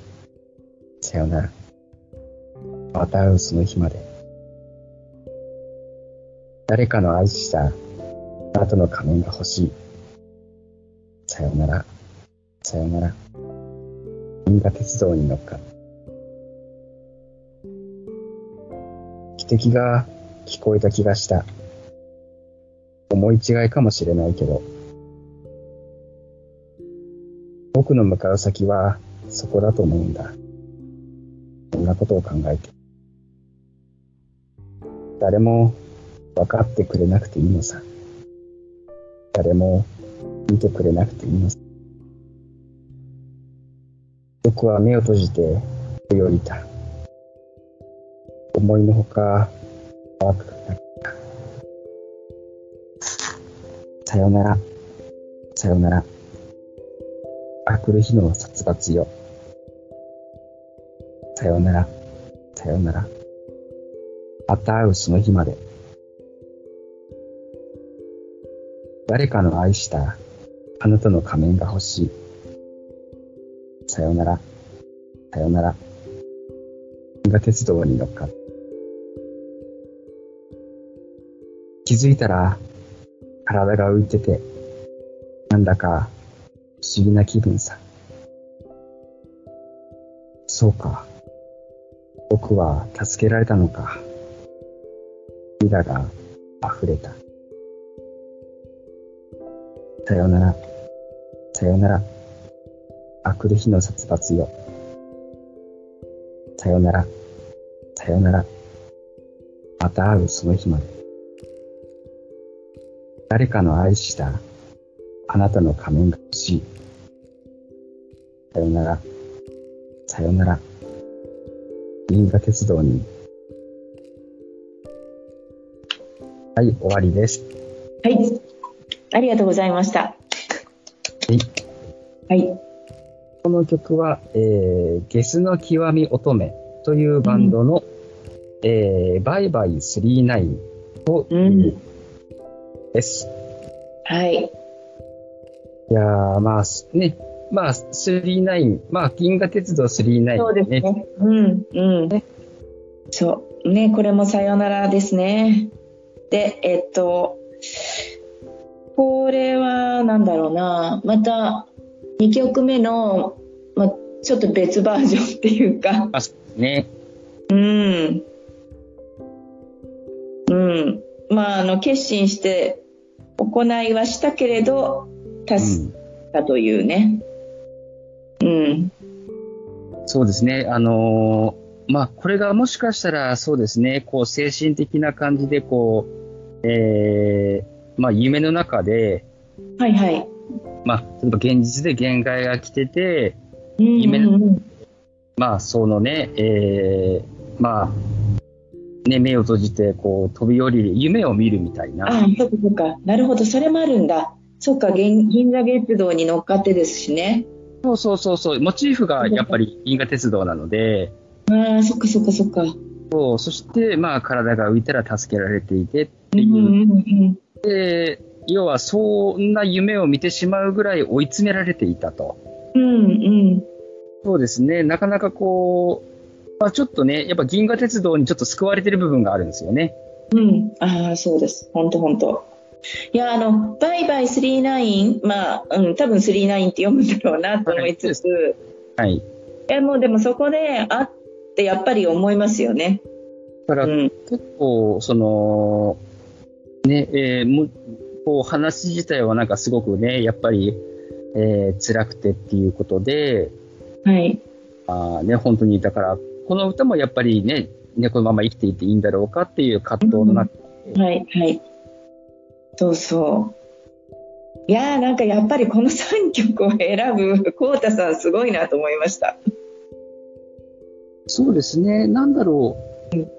さよなら。また会うその日まで。誰かの愛したあなたの仮面が欲しい。さよなら。さよなら。銀河鉄道に乗っかる。汽笛が聞こえた気がした。思い違いかもしれないけど。僕の向かう先はそこだと思うんだ。そんなことを考えて。誰も分かってくれなくていいのさ。誰も見てくれなくていいのさ。僕は目を閉じて飛び降りた。思いのほか。さよなら、さよなら。あくる日の殺伐よ。さよなら、さよなら。また会うその日まで。誰かの愛したあなたの仮面が欲しい。さよなら、さよなら。銀河鉄道に乗っかる。気づいたら、体が浮いてて、なんだか不思議な気分さ。そうか。僕は助けられたのか。涙が溢れた。さよなら、さよなら。あくる日の殺伐よ。さよなら、さよなら。また会うその日まで。誰かの愛したあなたの仮面が欲しい。さよなら、さよなら。銀河鉄道に。はい、終わりです。はい。ありがとうございました。はい。はい。この曲は、えー、ゲスの極み乙女というバンドの、えー、バイバイ39という、です。はい。いやー、まあ、ね、まあ、39、まあ、銀河鉄道39、そうですね。うん、うん。そう。ね、これもさよならですね。で、えっと、これはなんだろうなまた2曲目の、まあ、ちょっと別バージョンっていうかあ、ね。うんまああの決心して行いはしたけれどう助んかというね。うん。そうですね。あのーまあ、これがもしかしたら、そうですね、こう、精神的な感じで、こう、えー、まあ、夢の中で、はいはい。まあ、例えば現実で限界が来てて、うん夢うんうん。まあ、そのね、えー、まあ、ね、目を閉じて、こう、飛び降りる、夢を見るみたいな。ああそうかそうか。なるほど。それもあるんだ。そっか銀銀座月道に乗っかってですしね。そうそうそうそう、モチーフがやっぱり銀河鉄道なので、ああそっかそっかそっか。そう。そして、まあ、体が浮いたら助けられていてってう。んいうう、んうん。で要はそんな夢を見てしまうぐらい追い詰められていたと。うんうん。そうですね、なかなかこう、まあ、ちょっとね、やっぱ銀河鉄道にちょっと救われてる部分があるんですよね。うん、ああ、そうです。本当本当。いや、あの、バイバイ39、まあ、うん、多分39って読むんだろうなと思いつつ、はい。いや、もうでもそこで、あってやっぱり思いますよね。だから、うん。結構、その、ね、えーもうこう話自体はなんかすごくね、やっぱり、えー辛くてっていうことで、はい。あーね、本当に、だから、この歌もやっぱりね、ね、このまま生きていていいんだろうかっていう葛藤の中、はい、はい。そうそう。いやーなんかやっぱりこの3曲を選ぶコウタさんすごいなと思いました。そうですね、なんだろ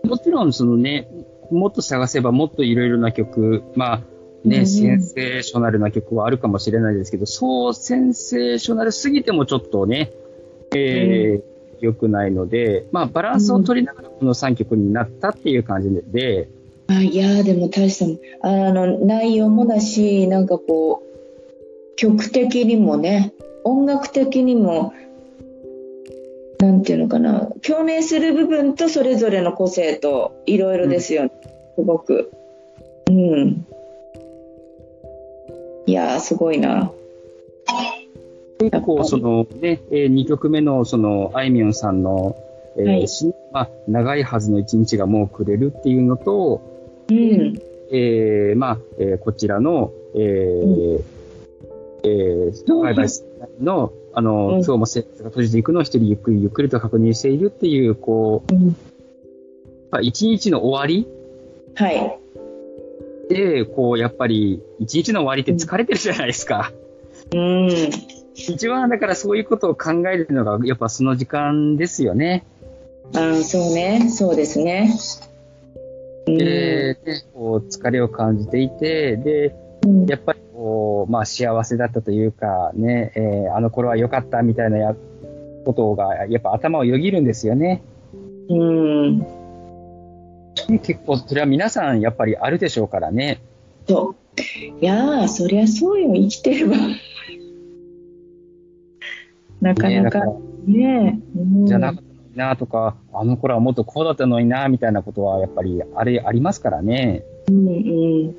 う、もちろんそのね、もっと探せばもっといろいろな曲、まあね、うんセンセーショナルな曲はあるかもしれないですけど、そうセンセーショナルすぎてもちょっとね、えー良くないので、まあバランスを取りながらこの3曲になったっていう感じで、であいやーでも大したあの内容もだしなんかこう曲的にもね音楽的にもなんていうのかな共鳴する部分とそれぞれの個性といろいろですよね、すごく。うん。いやーすごいな。結構そのね、え2曲目のそのあいみょんさんの、えーはい。しまあ、長いはずの一日がもうくれるっていうのと、うん。えーまあ、えーこちらの、えーえー、バイバイの、あの、うん。今日も生活が閉じていくのを一人ゆっくりゆっくりと確認しているっていう、こう、うん。まあ、一日の終わりはい。で、こう、やっぱり、一日の終わりって疲れてるじゃないですか。うん 一番だからそういうことを考えるのが、やっぱその時間ですよね。ああそうねそうですねうんで、でこう疲れを感じていて、で、うんやっぱりこう、まあ幸せだったというか、ね、えーあの頃は良かったみたいなやことが、やっぱ頭をよぎるんですよね。うんね結構、それは皆さんやっぱりあるでしょうからね。そう。いやー、そりゃそうよ、生きてれば。なかなかねねうんじゃなかったのになとか、あの頃はもっとこうだったのにな、みたいなことはやっぱりあれ、ありますからね。うんうん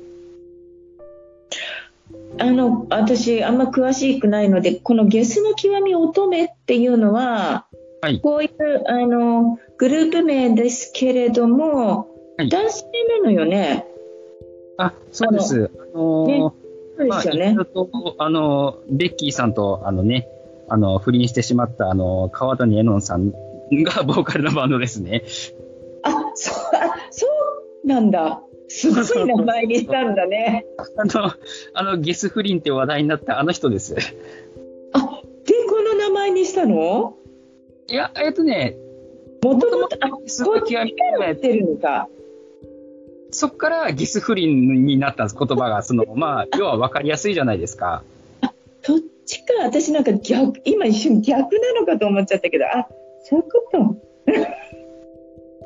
あの、私、あんま詳しくないので、このゲスの極み乙女っていうのは、はいこういう、あの、グループ名ですけれども、はい男性なのよね。あ、そうです。あのーねそうですよねあの、ベッキーさんと、あのね、あの、不倫してしまった、あの、川谷絵音さんが ボーカルのバンドですね。あ、そう、あ、そうなんだ。すごい名前にしたんだね。あの、あの、ゲス不倫って話題になったあの人です。あ、で、この名前にしたの？いや、えっとね、もともと、あ、すごい極みやってるのか。そっからゲス不倫になったんです、言葉が。その、まあ、要は分かりやすいじゃないですか。そっちか、私なんか逆、今一瞬逆なのかと思っちゃったけど、あ、そういうこと？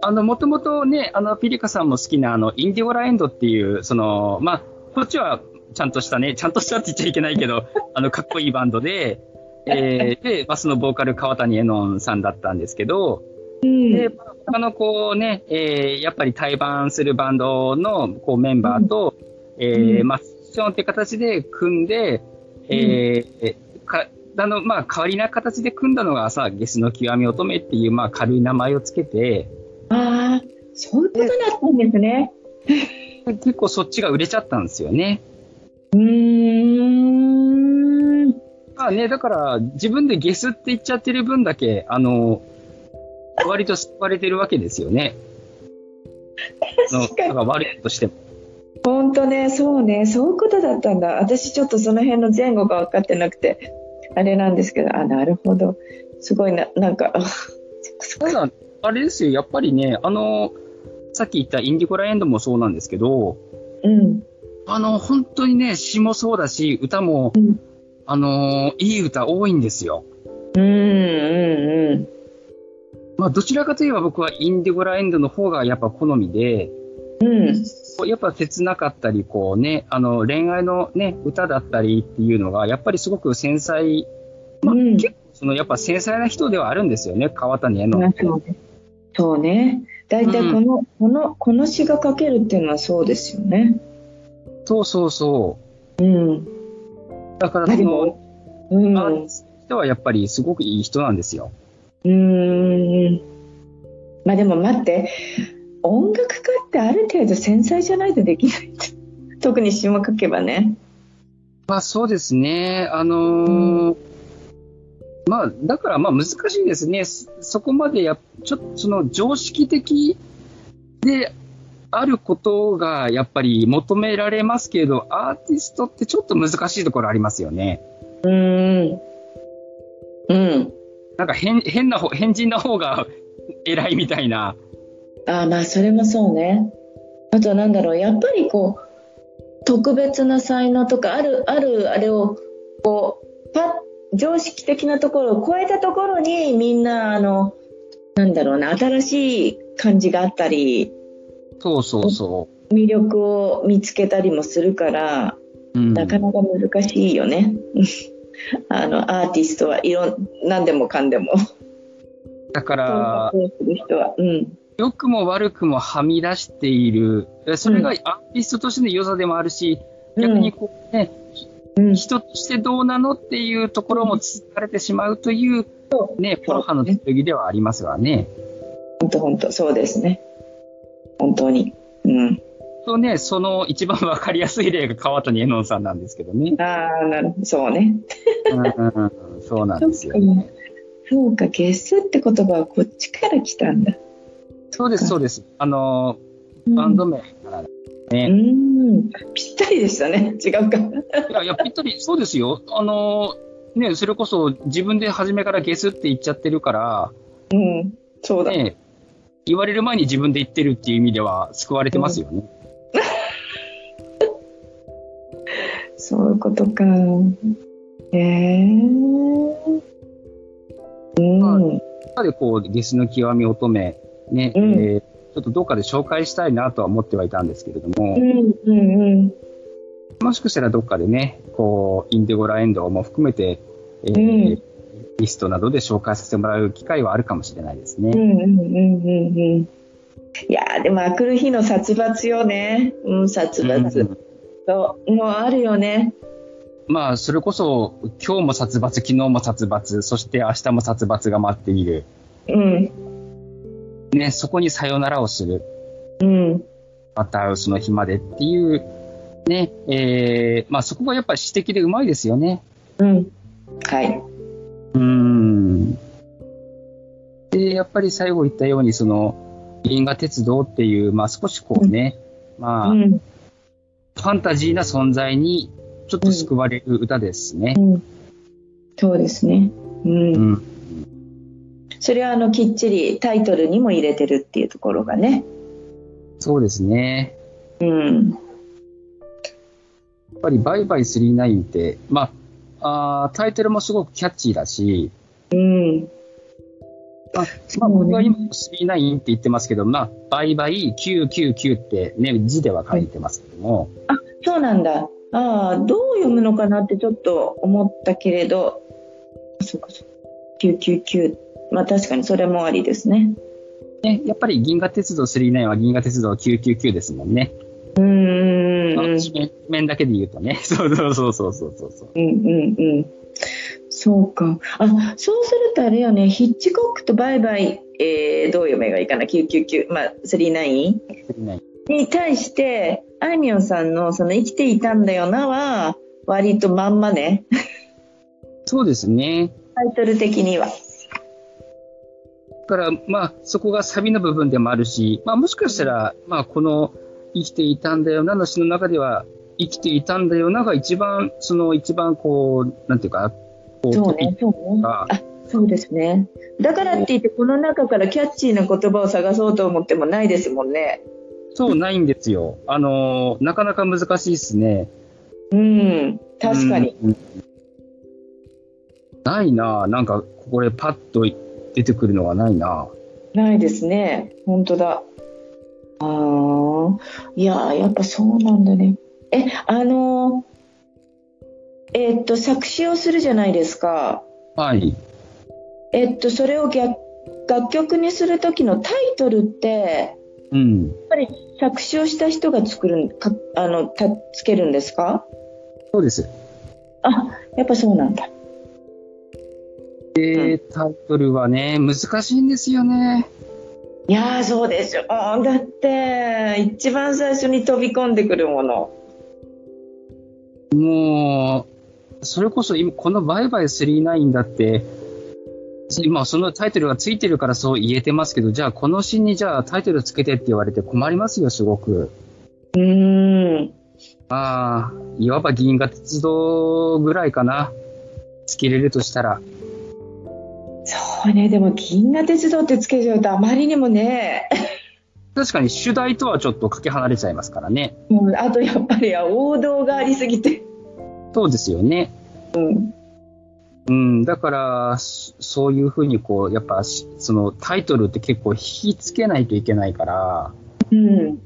あの、もともとね、あの、ピリカさんも好きな、あの、インディオラエンドっていう、その、まあ、こっちは、ちゃんとしたね、ちゃんとしたって言っちゃいけないけど、あの、かっこいいバンドで、えー、で、まあ、そのボーカル川谷絵音さんだったんですけど、うん。で、まあ他のこうね、えー、やっぱり対バンするバンドのこうメンバーと、えーうんまあ、ションって形で組んで、えーかあのまあ、代わりな形で組んだのがさ、ゲスの極み乙女っていう、まあ、軽い名前をつけて、ああ、そういうことだったんですね。結構そっちが売れちゃったんですよね。うーん。まあね、だから自分でゲスって言っちゃってる分だけ、あの、割と救われてるわけですよね。確かにだから悪いことしても。本当ね、そうね、そういうことだったんだ。私ちょっとその辺の前後が分かってなくて、あれなんですけど、あ、なるほど。すごいな、なん か、ただ、あれですよ、やっぱりね、あの、さっき言ったインディゴラエンドもそうなんですけど、うん。あの、本当にね、詩もそうだし、歌も、うんあの、いい歌多いんですよ。うん、うん、まあ、どちらかといえば僕はインディゴラエンドの方がやっぱ好みで、うん。うん。やっぱ切なかったり、こうね、あの、恋愛のね、歌だったりっていうのが、やっぱりすごく繊細、まあ、うん結構、その、やっぱ繊細な人ではあるんですよね、川谷絵音って。そうね。大体この、この、この詩が書けるっていうのはそうですよね。そうそうそうん。う。だから、そのも、うん。アーティストとしてはやっぱりすごくいい人なんですよ。うーん。まあでも待って、音楽家ってある程度繊細じゃないとできない。特に詩も書けばね。まあそうですね。あのーまあ、だからまあ難しいですね。そそこまでや、ちょっとその常識的であることがやっぱり求められますけど、アーティストってちょっと難しいところありますよね。うーん。うん。なんか変変な方、変人な方が偉いみたいな。ああ、まあそれもそうね。あとなんだろう、やっぱりこう、特別な才能とか、ある、ある、あれを、こう、パッ、常識的なところを超えたところに、みんな、あの、なんだろうな、新しい感じがあったり、そうそうそ魅力を見つけたりもするから、う。うん、なかなか難しいよね。あの、アーティストはいろん、何でもかんでも。だから、そうする人は。うん。良くも悪くもはみ出している。えそれがアーティストとしての良さでもあるし、逆にこうね、うん。人としてどうなのっていうところもつかれてしまうという、ね、ポロハの剣ではありますわね。本当本当そうですね。本当に。うん。とね、その一番わかりやすい例が川谷絵音さんなんですけどね。ああ、なる。そうね。うんうんうんそうなんですよね。そうか、ゲスって言葉はこっちから来たんだ。そうです、そうです。あの、バンド名からうね。ん。ぴったりでしたね。違うか。いや、いや、ぴったり、そうですよ。あの、ね、それこそ自分で初めからゲスって言っちゃってるから、うん。そうだ。ね、言われる前に自分で言ってるっていう意味では救われてますよね。そういうことか。へえうん。なので、こう、ゲスの極み乙女、ね、うんえーちょっとどっかで紹介したいなとは思ってはいたんですけれども、うんうんうん。もしかしたらどっかでね、こう、インディゴラエンドも含めて、えーうんリストなどで紹介させてもらう機会はあるかもしれないですね。うんうんうんうんうん。いやーでも、あくる日の殺伐よね。うん、殺伐。うんそう。もうあるよね。まあ、それこそ、今日も殺伐、昨日も殺伐、そして明日も殺伐が待っている。うん。ね、そこにさよならをする。うん。また会うその日までっていう、ね、えー、まあそこがやっぱり詩的でうまいですよね。うん。はい。うーん。で、やっぱり最後言ったように、その、銀河鉄道っていう、まあ少しこうね、まあ、フうん。ァンタジーな存在にちょっと救われる歌ですね。うん。そうですね。うん。うん。それはあのきっちりタイトルにも入れてるっていうところがね。そうですね。うん。やっぱりバイバイ39って、まあ、あータイトルもすごくキャッチーだし、うん。まあ、ま僕は今39って言ってますけど、まあ、バイバイ999ってね、字では書いてますけども、あ、そうなんだ。ああ、どう読むのかなってちょっと思ったけれど、そうかそうか。999。まあ確かにそれもありですね。ね、やっぱり銀河鉄道39は銀河鉄道999ですもんね。うーん。地名面だけで言うとね。そうそうそうそうそうそう。うんうんうん。そうか。あ、そうするとあれよね、ヒッチコックとバイバイ、えー、どう読めばいいかな、999、まあ、39に対して、あいみょんさんのその生きていたんだよなは、割とまんまね、そうですね。タイトル的には。だから、まあ、そこがサビの部分でもあるし、まあ、もしかしたら、まあ、この、生きていたんだよなの詩の中では、生きていたんだよなが一番、その一番こう、なんていうか、こう、そうね、そうね。があ、そうですね。だからって言って、この中からキャッチーな言葉を探そうと思ってもないですもんね。そうないんですよ。あのーなかなか難しいですね。うん、確かに。うん。ないななんか、これパッと出てくるのがないなないですね。本当だ。ああ、いや、やっぱそうなんだね。え、あのー、えっと、作詞をするじゃないですか。はい。えっと、それを逆楽曲にする時のタイトルって、うん。やっぱり作詞をした人が作るんか、あの、たつけるんですか？そうです。あ、やっぱそうなんだ。で、タイトルはね、難しいんですよね。いやー、そうでしょ。だって、一番最初に飛び込んでくるもの。もう、それこそ今、このバイバイ39だって、今そのタイトルがついてるからそう言えてますけど、じゃあこの詩にじゃあタイトルつけてって言われて困りますよ、すごく。うーん。ああ、いわば銀河鉄道ぐらいかな。つけれるとしたら。そうね、でも銀河鉄道ってつけちゃうとあまりにもね、確かに主題とはちょっとかけ離れちゃいますからね。うんあとやっぱり王道がありすぎて。そうですよね。うん。うん、だから、そそういうふうにこう、やっぱし、そのタイトルって結構引きつけないといけないから、うん。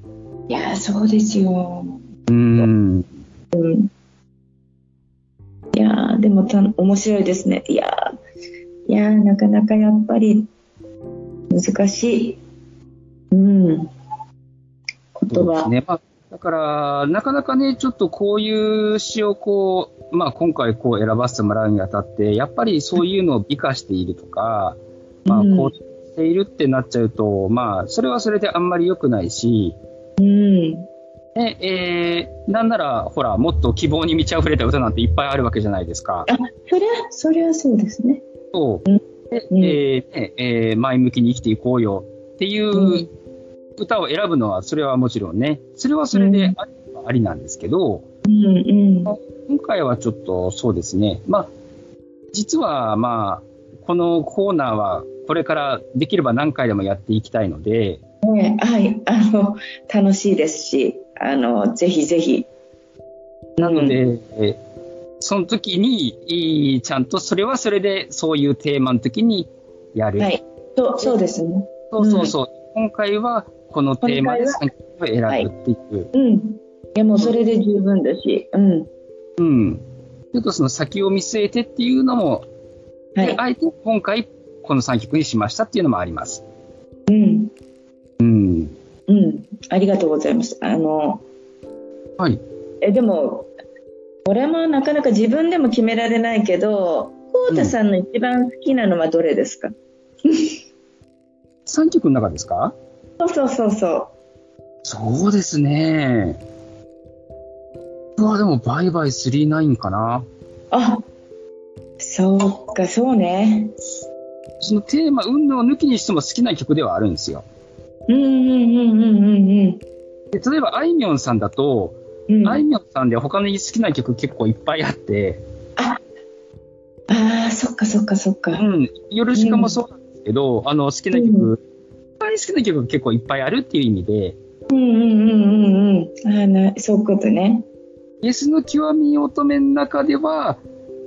いやー、そうですよ。うん、うん。いやー、でもた面白いですね。いやー、いやー、なかなかやっぱり難しい。うん。言葉。ね。まあ、だから、なかなかね、ちょっとこういう詩をこう、まあ今回こう選ばせてもらうにあたって、やっぱりそういうのを美化しているとか、まあうんこうしているってなっちゃうと、まあそれはそれであんまり良くないし、うん。ねえーなんなら、ほら、もっと希望に満ち溢れた歌なんていっぱいあるわけじゃないですか。あ、そりゃ、そりゃそうですね。そう。で、うんえーねえー前向きに生きていこうよっていううん歌を選ぶのは、それはもちろんね、それはそれであり,、なんですけど、うんうん。今回はちょっとそうですね、まあ、実はまあ、このコーナーはこれからできれば何回でもやっていきたいので、ね、はい、あの、楽しいですし、あの、ぜひぜひ。なので、えーその時に、いいちゃんとそれはそれでそういうテーマの時にやる。はい。そう、そうですね。そうそうそう。今回はこのテーマで今3曲を選ぶっていう。うん。いや、もうそれで十分だし。うん。うん。ちょっとその先を見据えてっていうのも、はい。であえて今回この3曲にしましたっていうのもあります。うん。うん。うん。ありがとうございます。あの、はい。え、でも、これもなかなか自分でも決められないけど、コウタさんの一番好きなのはどれですか、3曲の中ですか？そうそうそうそう。そうですね。うわ、でも、バイバイ39かな。あ、そうか、そうね。そのテーマ、運動を抜きにしても好きな曲ではあるんですよ。うんうんうんうんうんで例えば、あいみょんさんだと、うん。うん、あいみょんさんで他の好きな曲結構いっぱいあって、ああ、そっかそっかそっか。うん、ヨルシカもそうなんですけど、あの、好きな曲、一番好きな曲が結構いっぱいあるっていう意味で、うんうんうんうんうん。ああ、な、そういうことね。イエスの極み乙女の中では、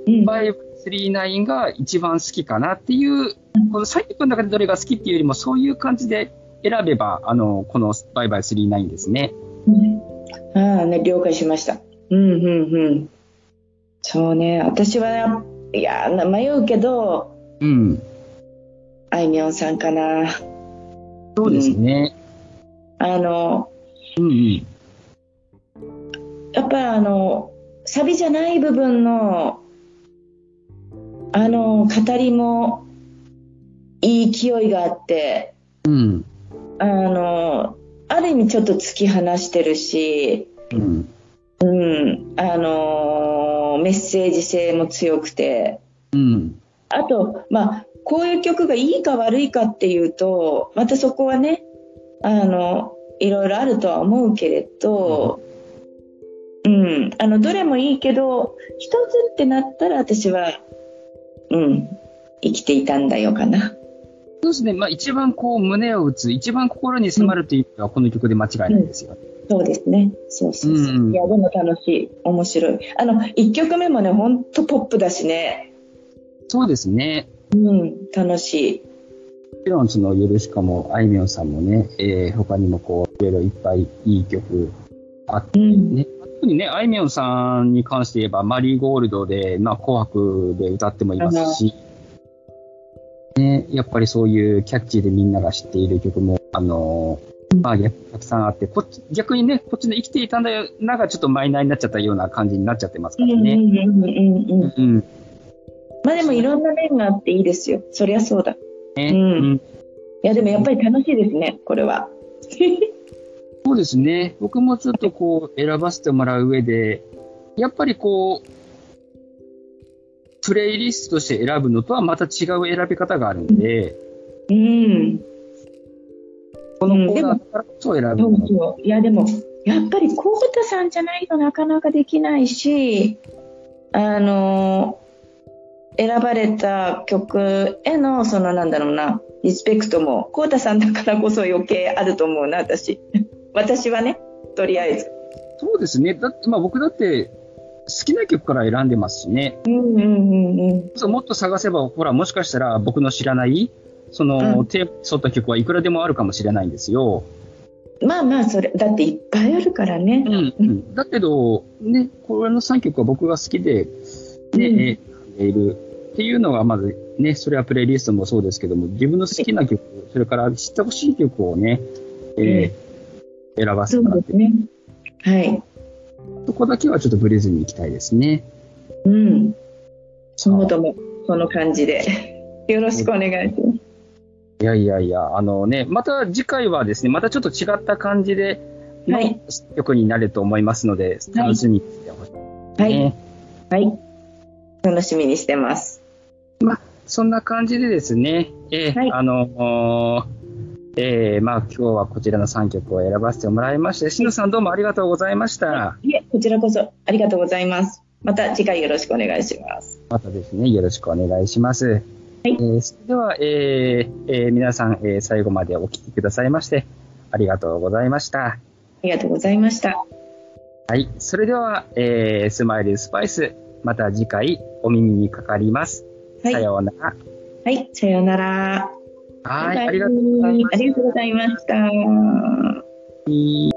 うん。バイバイ39が一番好きかなっていう、この3曲の中でどれが好きっていうよりも、そういう感じで選べば、あの、このバイバイ39ですね。うんああね、了解しました。うんうんうん。そうね、私は、いや、な迷うけど、うん。あいみょんさんかな。そうですね。あの、うんうん。やっぱりあのサビじゃない部分のあの語りもいい勢いがあって、うん。あのある意味ちょっと突き放してるし、うん。うん、あのメッセージ性も強くてうん。あと、まあ、こういう曲がいいか悪いかっていうとまたそこはねあのいろいろあるとは思うけれど、うん、あのどれもいいけど一つってなったら私は、うん、生きていたんだよかな。そうですね。まあ一番こう胸を打つ、一番心に迫るというのはこの曲で間違いないですよ。そうですね。そうそうそう。うんいや、でも楽しい。面白い。あの、1曲目もね、ほんとポップだしね。そうですね。うん、楽しい。もちろんそのヨルシカもあいみょんさんもね、えー他にもこういろいろいっぱいいい曲あってうん。ね、特にね、あいみょんさんに関して言えば、マリーゴールドで、まあ、紅白で歌ってもいますし、ね、やっぱりそういうキャッチーでみんなが知っている曲も、あのーまあ、やたくさんあって、こっち、逆にね、こっちの生きていたんだよ、なんかちょっとマイナーになっちゃったような感じになっちゃってますからね。うんうん。うん。まあでもいろんな面があっていいですよ。そりゃそうだ。いね、うんうんやでもやっぱり楽しいですね、これは。そうですね。僕もちょっとこう選ばせてもらう上で、やっぱりこう、プレイリストとして選ぶのとはまた違う選び方があるんで、うん。このコーナーだからこそ選ぶそうもの。そう。いやでも、やっぱりコウタさんじゃないとなかなかできないし、あの選ばれた曲への、そのなんだろうな、リスペクトも、コウタさんだからこそ余計あると思うな、私。私はね、とりあえず。そうですね。だって、まあ僕だって好きな曲から選んでますしね。うんうんうんうん。そうもっと探せば、ほら、もしかしたら僕の知らない、その、うんテープに沿った曲はいくらでもあるかもしれないんですよ。まあまあ、それ、だっていっぱいあるからね。うん、うん。だけど、ね、これの3曲は僕が好きで、ね、うんえー選んでいるっていうのがまずね、それはプレイリストもそうですけども、自分の好きな曲、それから知ってほしい曲をね、えー選ばせそてもらって、うですね。はい。そこだけはちょっとブレずに行きたいですね。うん。そのとも、その感じで。よろしくお願いします。いやいやいや、あのね、また次回はですね、またちょっと違った感じでのはい曲になると思いますので、楽しみにしてほしいはい。ね。はい。楽しみにしてます。そんな感じでですね、えーはいあのーえーまあ今日はこちらの3曲を選ばせてもらいまして、しのさんどうもありがとうございました。いえ、こちらこそありがとうございます。また次回よろしくお願いします。またですね、よろしくお願いします。はいえーそれでは、えーえー皆さん、えー最後までお聞きくださいまして、ありがとうございました。ありがとうございました。はい。それでは、えースマイルスパイス、また次回お耳にかかります。はい。さようなら。はい。さようなら。はい。ありがとうございました。す。